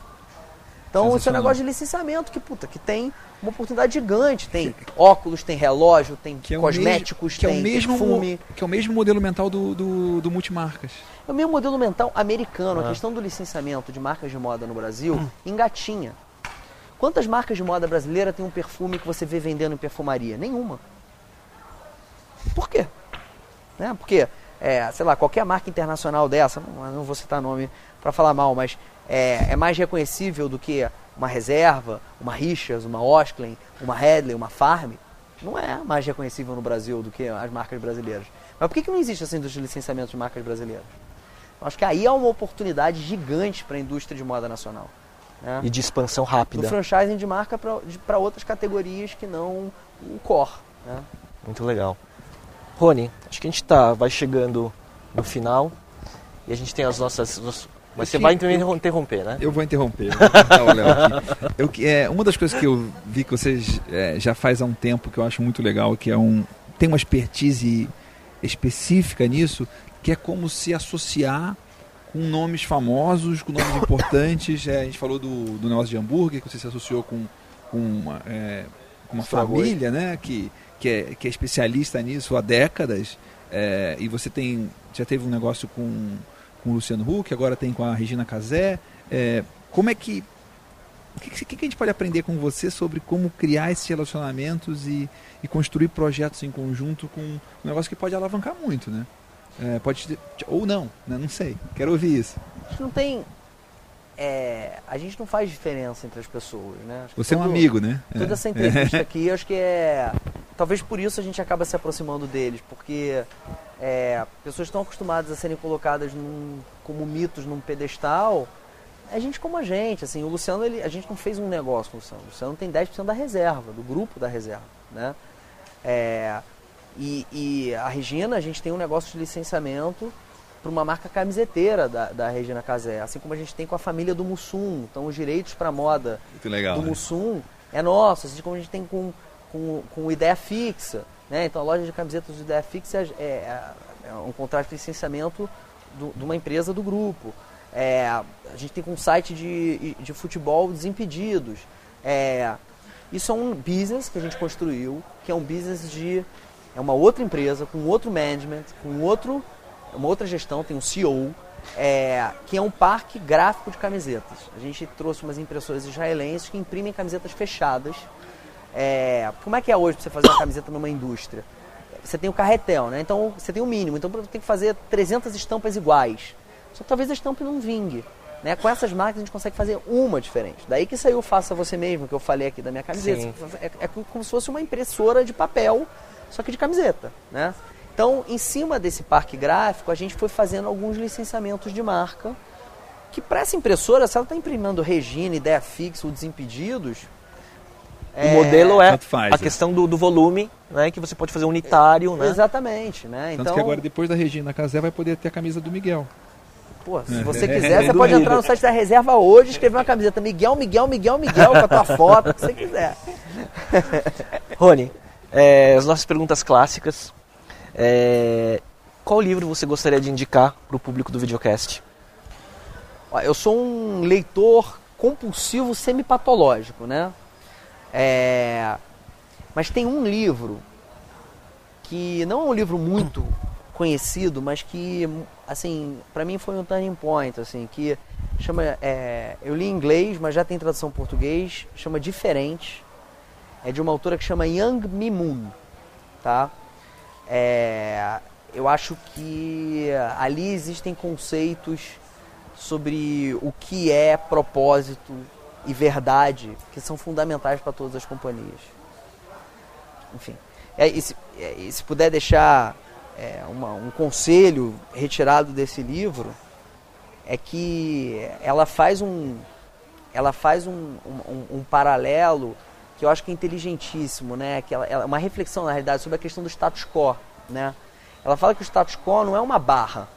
Speaker 2: Então, esse é um negócio de licenciamento que, puta, que tem uma oportunidade gigante. Tem óculos, tem relógio, tem
Speaker 3: Que é
Speaker 2: cosméticos,
Speaker 3: mesmo, que é
Speaker 2: tem
Speaker 3: o mesmo,
Speaker 2: perfume.
Speaker 3: que é o mesmo modelo mental do, do, do multimarcas.
Speaker 2: É o mesmo modelo mental americano.
Speaker 1: Ah.
Speaker 2: A questão do licenciamento de marcas de moda no Brasil engatinha. Quantas marcas de moda brasileira tem um perfume que você vê vendendo em perfumaria? Nenhuma. Por quê? Né? Porque, é, sei lá, qualquer marca internacional dessa, não, não vou citar nome para falar mal, mas é, é mais reconhecível do que uma reserva, uma Richards, uma Osklen, uma Headley, uma Farm. Não é mais reconhecível no Brasil do que as marcas brasileiras. Mas por que, que não existe essa indústria de licenciamento de marcas brasileiras? Eu acho que aí há uma oportunidade gigante para a indústria de moda nacional. Né?
Speaker 1: E de expansão
Speaker 2: Do
Speaker 1: rápida.
Speaker 2: franchising de marca para outras categorias que não o core. Né?
Speaker 1: Muito legal. Rony, acho que a gente tá, vai chegando no final e a gente tem as nossas. nos- Mas você vai interromper, né?
Speaker 3: Eu vou interromper. eu vou. Eu, é, uma das coisas que eu vi que vocês é, já faz há um tempo que eu acho muito legal, que é um tem uma expertise específica nisso, que é como se associar com nomes famosos, com nomes importantes. É, a gente falou do, do negócio de hambúrguer, que você se associou com, com uma, é, uma família, né? Que, que, é, que é especialista nisso há décadas. É, e você tem já teve um negócio com, com o Luciano Huck, agora tem com a Regina Casé. É, como é que o que, que, que a gente pode aprender com você sobre como criar esses relacionamentos e, e construir projetos em conjunto com um negócio que pode alavancar muito, né? É, pode ou não, né? Não sei. Quero ouvir isso.
Speaker 2: Não tem. É, a gente não faz diferença entre as pessoas, né?
Speaker 3: Você é um amigo, né?
Speaker 2: Toda
Speaker 3: É.
Speaker 2: essa entrevista aqui, acho que é. Talvez por isso a gente acaba se aproximando deles, porque é, pessoas estão acostumadas a serem colocadas num- como mitos num pedestal. É gente como a gente, assim, o Luciano, ele, a gente não fez um negócio com o Luciano. O Luciano tem 10% da reserva, do grupo da reserva, né? É, e, e a Regina, a gente tem um negócio de licenciamento para uma marca camiseteira da, da Regina Casé, assim como a gente tem com a família do Mussum. Então, os direitos para moda
Speaker 3: legal.
Speaker 2: do
Speaker 3: né?
Speaker 2: Mussum é nosso, assim como a gente tem com, com, com Ideia Fixa. Né? Então a loja de camisetas do Ideia Fixa é, é- é um contrato de licenciamento do- de uma empresa do grupo. É, a gente tem com um site de, de futebol Desimpedidos. É, isso é um business que a gente construiu, que é um business de. É uma outra empresa, com outro management, com outro, uma outra gestão, tem um CEO, é, que é um parque gráfico de camisetas. A gente trouxe umas impressoras israelenses que imprimem camisetas fechadas. É, como é que é hoje para você fazer uma camiseta numa indústria? Você tem o carretel, né? Então você tem o mínimo. Então tem que fazer 300 estampas iguais. Só que talvez a estampa não vingue. Né? Com essas marcas a gente consegue fazer uma diferente. Daí que saiu o Faça Você Mesmo, que eu falei aqui da minha camiseta. É, é como se fosse uma impressora de papel, só que de camiseta. Né? Então, em cima desse parque gráfico, a gente foi fazendo alguns licenciamentos de marca. Que para essa impressora, se ela está imprimindo Regina, Ideia Fixa ou Desimpedidos.
Speaker 1: O modelo é
Speaker 3: Tanto faz,
Speaker 1: a
Speaker 3: é.
Speaker 1: questão do, do volume, né? Que você pode fazer unitário, né?
Speaker 2: Exatamente, né?
Speaker 3: Tanto
Speaker 2: então,
Speaker 3: que agora, depois da Regina Casé, vai poder ter a camisa do Miguel.
Speaker 2: pô, se
Speaker 3: É.
Speaker 2: você quiser, você
Speaker 1: Sem
Speaker 2: pode entrar no site da reserva hoje e escrever uma camiseta Miguel, Miguel, Miguel, Miguel, com a tua foto, o que você quiser.
Speaker 1: Rony, é, as nossas perguntas clássicas. É, qual livro você gostaria de indicar para o público do videocast?
Speaker 2: Eu sou um leitor compulsivo semipatológico, né? É, Mas tem um livro que não é um livro muito conhecido, mas que, assim, para mim foi um turning point, assim, que chama, é, eu li em inglês, mas já tem tradução em português, chama Diferente, é de uma autora que chama Young Mi Moon, tá? É, eu acho que ali existem conceitos sobre o que é propósito e verdade que são fundamentais para todas as companhias. Enfim, é, e, se, é, e se puder deixar é, uma- um conselho retirado desse livro é que ela faz um ela faz um, um- um- um paralelo que eu acho que é inteligentíssimo, né? Que ela, ela- uma reflexão na realidade sobre a questão do status quo, né? Ela fala que o status quo não é uma barra.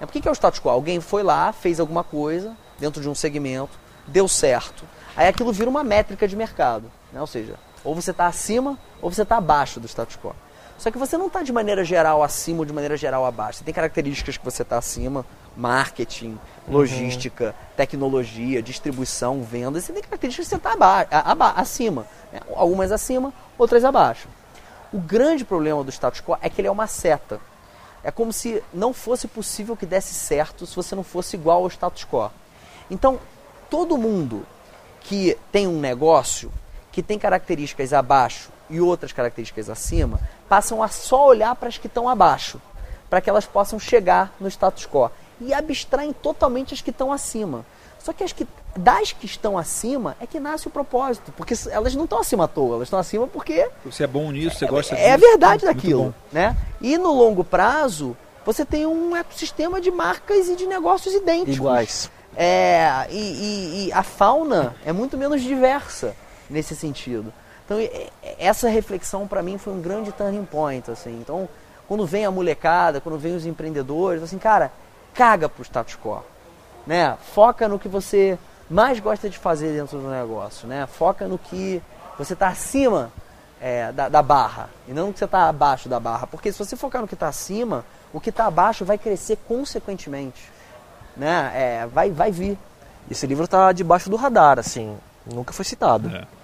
Speaker 2: Né? Por que, que é o status quo? Alguém foi lá, fez alguma coisa dentro de um segmento, deu certo. Aí aquilo vira uma métrica de mercado, né? Ou seja, ou você está acima ou você está abaixo do status quo. Só que você não está de maneira geral acima ou de maneira geral abaixo. Você tem características que você está acima, marketing, logística, uhum. tecnologia, distribuição, vendas. Você tem características que você está aba aba acima. Né? Algumas acima, outras abaixo. O grande problema do status quo é que ele é uma seta. É como se não fosse possível que desse certo se você não fosse igual ao status quo. Então, todo mundo que tem um negócio que tem características abaixo e outras características acima, passam a só olhar para as que estão abaixo, para que elas possam chegar no status quo e abstraem totalmente as que estão acima. Só que as que das que estão acima é que nasce o propósito, porque elas não estão acima à toa, elas estão acima porque
Speaker 3: você é bom nisso, você gosta
Speaker 2: é,
Speaker 3: disso.
Speaker 2: É a verdade daquilo, né? E no longo prazo, você tem um ecossistema de marcas e de negócios idênticos.
Speaker 1: Iguais.
Speaker 2: É, e, e, e a fauna é muito menos diversa nesse sentido. Então, essa reflexão para mim foi um grande turning point, assim. Então, quando vem a molecada, quando vem os empreendedores, assim, cara, caga pro status quo, né? Foca no que você mais gosta de fazer dentro do negócio, né? Foca no que você está acima é, da, da, barra e não no que você está abaixo da barra, porque se você focar no que está acima, o que está abaixo vai crescer consequentemente, né? É, vai, vai vir.
Speaker 1: Esse livro está debaixo do radar, assim, nunca foi citado. É.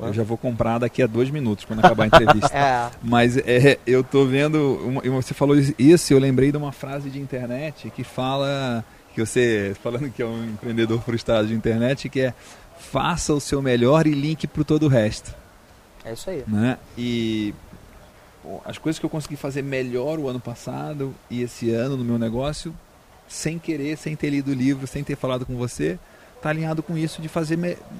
Speaker 3: Eu já vou comprar daqui a dois minutos, quando acabar a entrevista. é. Mas é, eu tô vendo. Uma, você falou isso, eu lembrei de uma frase de internet que fala. Que você, falando que é um empreendedor frustrado de internet, que é faça o seu melhor e link para todo o resto.
Speaker 2: É isso aí.
Speaker 3: Né? E as coisas que eu consegui fazer melhor o ano passado e esse ano no meu negócio, sem querer, sem ter lido o livro, sem ter falado com você, tá alinhado com isso de fazer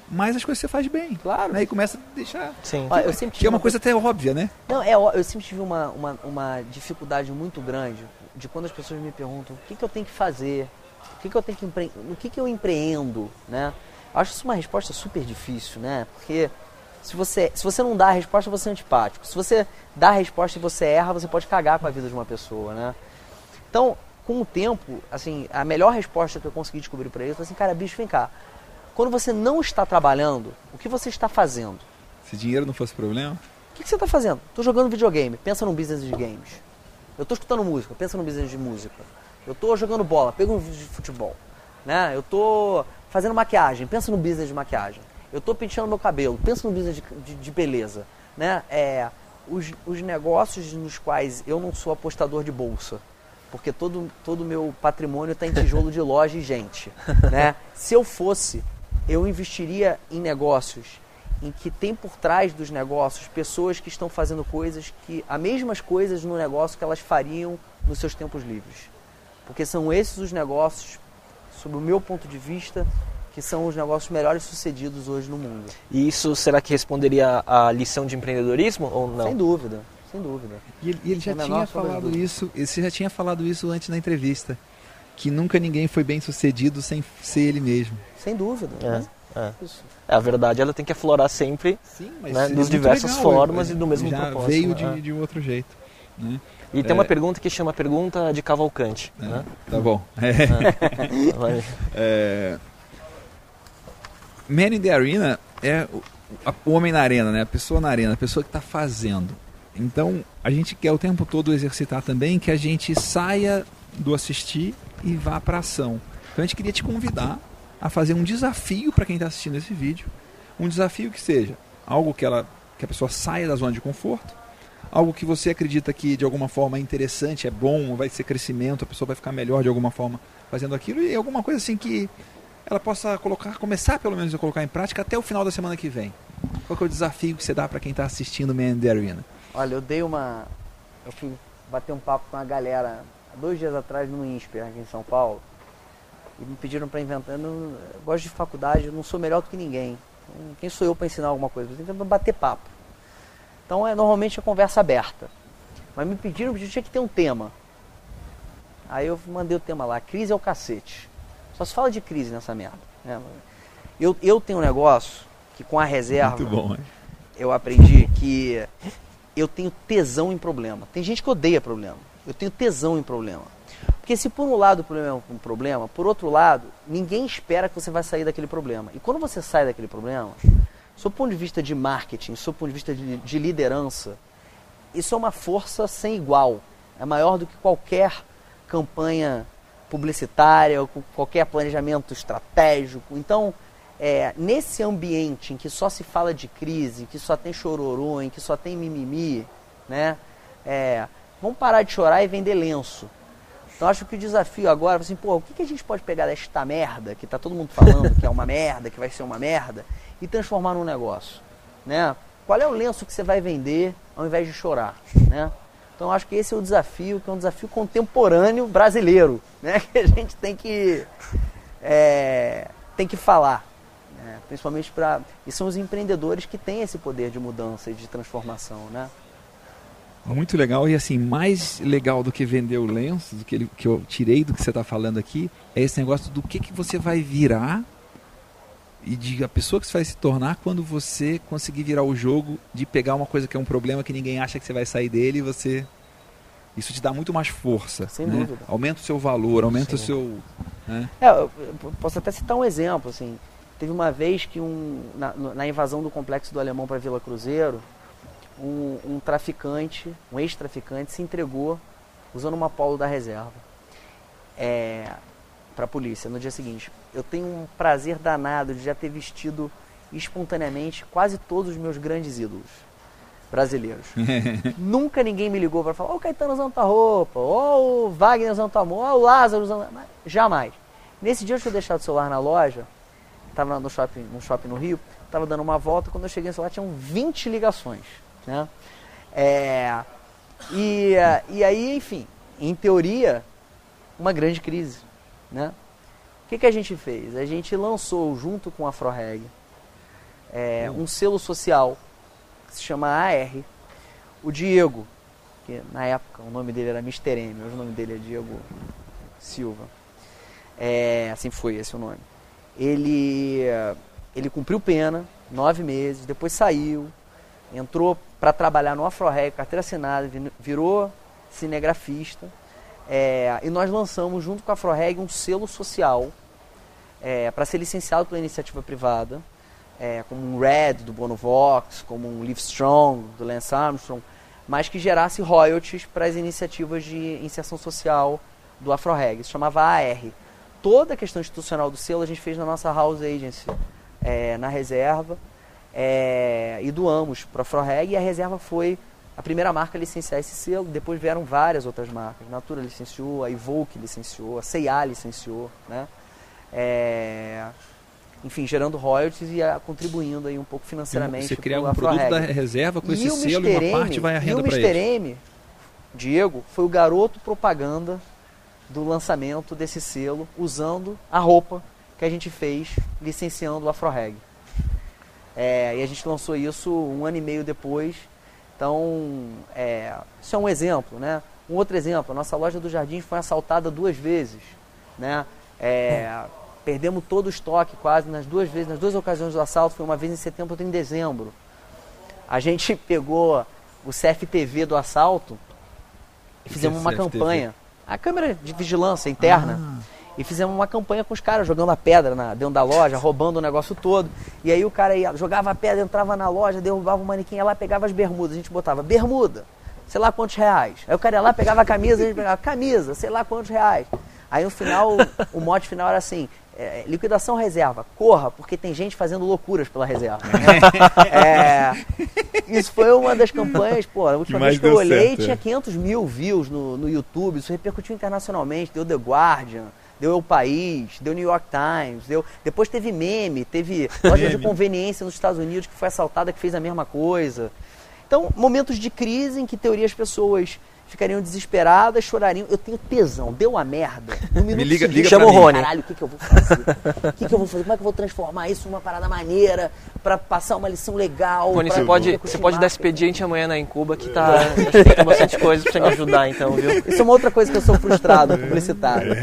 Speaker 3: mais as coisas que você faz bem.
Speaker 2: Claro.
Speaker 3: Né? E começa a deixar.
Speaker 1: Sim.
Speaker 2: Olha, eu sempre
Speaker 3: que é uma coisa até óbvia, né?
Speaker 2: Não, é, eu sempre tive uma, uma, uma dificuldade muito grande de quando as pessoas me perguntam o que, que eu tenho que fazer, o que, que eu tenho que empre... o que, que eu empreendo, né? Eu acho isso uma resposta super difícil, né? Porque se você, se você não dá a resposta, você é antipático. Se você dá a resposta e você erra, você pode cagar com a vida de uma pessoa, né? Então, com o tempo, assim, a melhor resposta que eu consegui descobrir para ele foi assim, cara, bicho, vem cá. Quando você não está trabalhando, o que você está fazendo?
Speaker 3: Se dinheiro não fosse problema?
Speaker 2: O que, que você está fazendo? Estou jogando videogame, pensa num business de games. Eu estou escutando música, pensa num business de música. Eu estou jogando bola, pega um vídeo de futebol. Né? Eu estou fazendo maquiagem, pensa no business de maquiagem. Eu estou penteando meu cabelo, pensa no business de, de, de beleza. Né? É, os, os negócios nos quais eu não sou apostador de bolsa, porque todo o todo meu patrimônio está em tijolo de loja e gente. Né? Se eu fosse, eu investiria em negócios em que tem por trás dos negócios pessoas que estão fazendo coisas que, as mesmas coisas no negócio que elas fariam nos seus tempos livres. Porque são esses os negócios, sob o meu ponto de vista, que são os negócios melhores sucedidos hoje no mundo.
Speaker 1: E isso será que responderia à lição de empreendedorismo ou não?
Speaker 2: Sem dúvida. Sem dúvida.
Speaker 3: E ele, e ele já tinha falado isso, você já tinha falado isso antes na entrevista, que nunca ninguém foi bem sucedido sem ser ele mesmo.
Speaker 2: Sem dúvida.
Speaker 1: É, é. é a verdade ela tem que aflorar sempre Sim, né, é dos diversas legal, formas e do mesmo
Speaker 3: já
Speaker 1: propósito.
Speaker 3: veio de, é. de outro jeito. Né?
Speaker 1: E tem uma é. pergunta que chama pergunta de Cavalcante. É, né?
Speaker 3: Tá bom. É. Man in the Arena é o, o homem na arena, né? A pessoa na arena, a pessoa que está fazendo. Então, a gente quer o tempo todo exercitar também que a gente saia do assistir e vá para ação. Então, a gente queria te convidar a fazer um desafio para quem está assistindo esse vídeo. Um desafio que seja algo que, ela, que a pessoa saia da zona de conforto, algo que você acredita que de alguma forma é interessante, é bom, vai ser crescimento, a pessoa vai ficar melhor de alguma forma fazendo aquilo, e alguma coisa assim que ela possa colocar, começar pelo menos a colocar em prática até o final da semana que vem. Qual é o desafio que você dá para quem está assistindo Man the Arena?
Speaker 2: Olha, eu dei uma. Eu fui bater um papo com a galera dois dias atrás no INSPER, aqui em São Paulo. E me pediram para inventar. Eu, não, eu gosto de faculdade, eu não sou melhor do que ninguém. Então, quem sou eu para ensinar alguma coisa? Eu tenho que bater papo. Então é normalmente a conversa aberta. Mas me pediram, que tinha que ter um tema. Aí eu mandei o tema lá, crise é o cacete. Só se fala de crise nessa merda. Né? Eu, eu tenho um negócio que com a reserva.
Speaker 3: Muito bom, hein?
Speaker 2: Eu aprendi que eu tenho tesão em problema. Tem gente que odeia problema. Eu tenho tesão em problema. Porque se por um lado o problema é um problema, por outro lado, ninguém espera que você vai sair daquele problema. E quando você sai daquele problema, sob ponto de vista de marketing, sob ponto de vista de, de liderança, isso é uma força sem igual. É maior do que qualquer campanha publicitária, ou qualquer planejamento estratégico. Então, é, nesse ambiente em que só se fala de crise, que só tem chororô, em que só tem mimimi, né? É, vamos parar de chorar e vender lenço. Então acho que o desafio agora, assim, pô, o que, que a gente pode pegar desta merda, que tá todo mundo falando que é uma merda, que vai ser uma merda, e transformar num negócio, né? Qual é o lenço que você vai vender ao invés de chorar, né? Então acho que esse é o desafio, que é um desafio contemporâneo brasileiro, né? Que a gente tem que é, tem que falar, né? principalmente para e são os empreendedores que têm esse poder de mudança e de transformação, né?
Speaker 3: Muito legal e assim mais legal do que vender o lenço, do que, ele, que eu tirei do que você está falando aqui, é esse negócio do que que você vai virar e de a pessoa que você vai se tornar quando você conseguir virar o jogo de pegar uma coisa que é um problema que ninguém acha que você vai sair dele e você isso te dá muito mais força.
Speaker 2: Sem
Speaker 3: né?
Speaker 2: dúvida.
Speaker 3: Aumenta o seu valor, aumenta Sim. o seu. Né?
Speaker 2: É, eu posso até citar um exemplo. Assim, teve uma vez que um, na, na invasão do complexo do Alemão para Vila Cruzeiro, um, um traficante, um ex-traficante, se entregou usando uma polo da reserva é, para a polícia no dia seguinte eu tenho um prazer danado de já ter vestido espontaneamente quase todos os meus grandes ídolos brasileiros. Nunca ninguém me ligou para falar, ô oh, Caetano usando tua roupa, ô oh, Wagner usando tua roupa, ô oh, Lázaro usando... Jamais. Nesse dia eu tinha deixado o celular na loja, estava no shopping, no shopping no Rio, estava dando uma volta, quando eu cheguei celular tinham 20 ligações. Né? É, e, e aí, enfim, em teoria, uma grande crise. Né? que, que a gente fez? A gente lançou, junto com a AfroReg, é, um selo social que se chama AR. O Diego, que na época o nome dele era Mr. M, hoje o nome dele é Diego Silva. É, assim foi esse o nome. Ele, ele cumpriu pena, nove meses, depois saiu, entrou para trabalhar no AfroReg, carteira assinada, virou cinegrafista. É, e nós lançamos, junto com a AfroReg, um selo social é, para ser licenciado pela iniciativa privada, é, como um Red do Bono Vox, como um Live Strong do Lance Armstrong, mas que gerasse royalties para as iniciativas de inserção social do AfroReg. Isso chamava AR. Toda a questão institucional do selo a gente fez na nossa house agency, é, na reserva, é, e doamos para a AfroReg, e a reserva foi a primeira marca a licenciar esse selo, depois vieram várias outras marcas. Natura licenciou, a Evoque licenciou, a C&A licenciou, né? É, enfim, gerando royalties e a, contribuindo aí um pouco financeiramente.
Speaker 3: Você criar um produto da reserva com e esse selo e uma parte vai a renda para ele.
Speaker 2: E o Mr. M, Diego, foi o garoto propaganda do lançamento desse selo usando a roupa que a gente fez licenciando o AfroReg. É, e a gente lançou isso um ano e meio depois. Então, é, isso é um exemplo, né? Um outro exemplo, a nossa loja do Jardim foi assaltada duas vezes, né? É, perdemos todo o estoque quase nas duas vezes, nas duas ocasiões do assalto, foi uma vez em setembro, outra em dezembro. A gente pegou o CFTV do assalto e fizemos uma CFTV? campanha. A câmera de vigilância interna. Ah. E fizemos uma campanha com os caras jogando a pedra na, dentro da loja, roubando o negócio todo. E aí o cara ia, jogava a pedra, entrava na loja, derrubava o manequim, ia lá, pegava as bermudas. A gente botava bermuda, sei lá quantos reais. Aí o cara ia lá, pegava a camisa, a gente pegava camisa, sei lá quantos reais. Aí no final, o mote final era assim: é, liquidação reserva, corra, porque tem gente fazendo loucuras pela reserva. Né? é, isso foi uma das campanhas, pô, a última vez que eu olhei certo, tinha 500 é. mil views no, no YouTube, isso repercutiu internacionalmente, deu The Guardian, deu O País, deu New York Times, deu... depois teve meme, teve loja de conveniência nos Estados Unidos que foi assaltada que fez a mesma coisa. Então, momentos de crise em que, teoria, as pessoas ficariam desesperadas, chorariam. Eu tenho tesão, deu a merda.
Speaker 3: No minuto Me liga, seguinte, liga
Speaker 2: chama o Rony. Caralho, o que, que eu vou fazer? O que, que eu vou fazer? Como é que eu vou transformar isso numa parada maneira para passar uma lição legal?
Speaker 1: Rony, você pode, você pode dar expediente amanhã na Incuba que tá. Acho que tem bastante coisa pra você me ajudar, então, viu?
Speaker 2: Isso é uma outra coisa que eu sou frustrado, publicitário.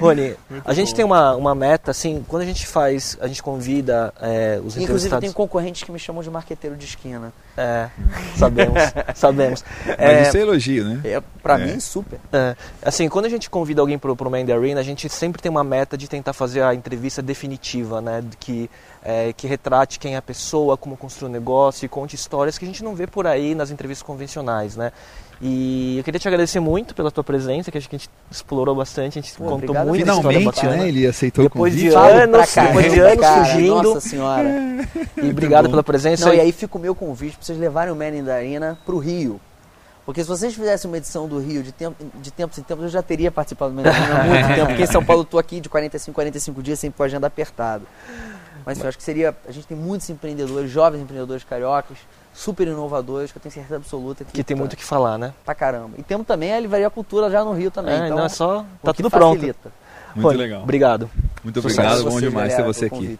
Speaker 1: Rony, Muito a gente bom. tem uma, uma meta, assim, quando a gente faz, a gente convida é, os
Speaker 2: Inclusive, tem concorrentes que me chamam de marqueteiro de esquina.
Speaker 1: É, sabemos, sabemos.
Speaker 3: Mas
Speaker 1: É,
Speaker 3: isso é elogio, né?
Speaker 2: É, pra
Speaker 3: É.
Speaker 2: mim, super.
Speaker 1: É, assim, quando a gente convida alguém pro, pro Mandy Arena, a gente sempre tem uma meta de tentar fazer a entrevista definitiva, né? Que, é, que retrate quem é a pessoa, como construiu o negócio e conte histórias que a gente não vê por aí nas entrevistas convencionais, né? E eu queria te agradecer muito pela tua presença, que acho que a gente explorou bastante, a gente
Speaker 2: Pô,
Speaker 1: contou história
Speaker 3: Finalmente, né? Ele aceitou
Speaker 1: Depois
Speaker 3: o
Speaker 1: de
Speaker 3: convite.
Speaker 2: Falo
Speaker 1: anos,
Speaker 2: pra
Speaker 1: depois de anos
Speaker 2: cara,
Speaker 1: fugindo.
Speaker 2: Nossa senhora.
Speaker 1: E obrigado pela presença.
Speaker 2: Não, e aí fica o meu convite pra vocês levarem o Man in the Arena pro Rio. Porque se vocês fizessem uma edição do Rio de, tempo, de tempos em tempos, eu já teria participado do Man in the Arena há muito tempo. Porque em São Paulo eu tô aqui de 45, 45 dias, sempre com a agenda apertada. Mas eu acho que seria. A gente tem muitos empreendedores, jovens empreendedores cariocas, super inovadores, que eu tenho certeza absoluta que.
Speaker 1: que tem
Speaker 2: tá-
Speaker 1: muito o que falar, né?
Speaker 2: Pra caramba. E temos também a Livraria Cultura já no Rio também.
Speaker 1: É,
Speaker 2: então,
Speaker 1: não é só. Tá tudo pronto.
Speaker 2: facilita.
Speaker 3: Muito
Speaker 1: Rony,
Speaker 3: legal.
Speaker 1: Obrigado.
Speaker 3: Muito
Speaker 1: Sucesso.
Speaker 3: obrigado. Bom
Speaker 2: Vocês,
Speaker 3: demais ter você aqui.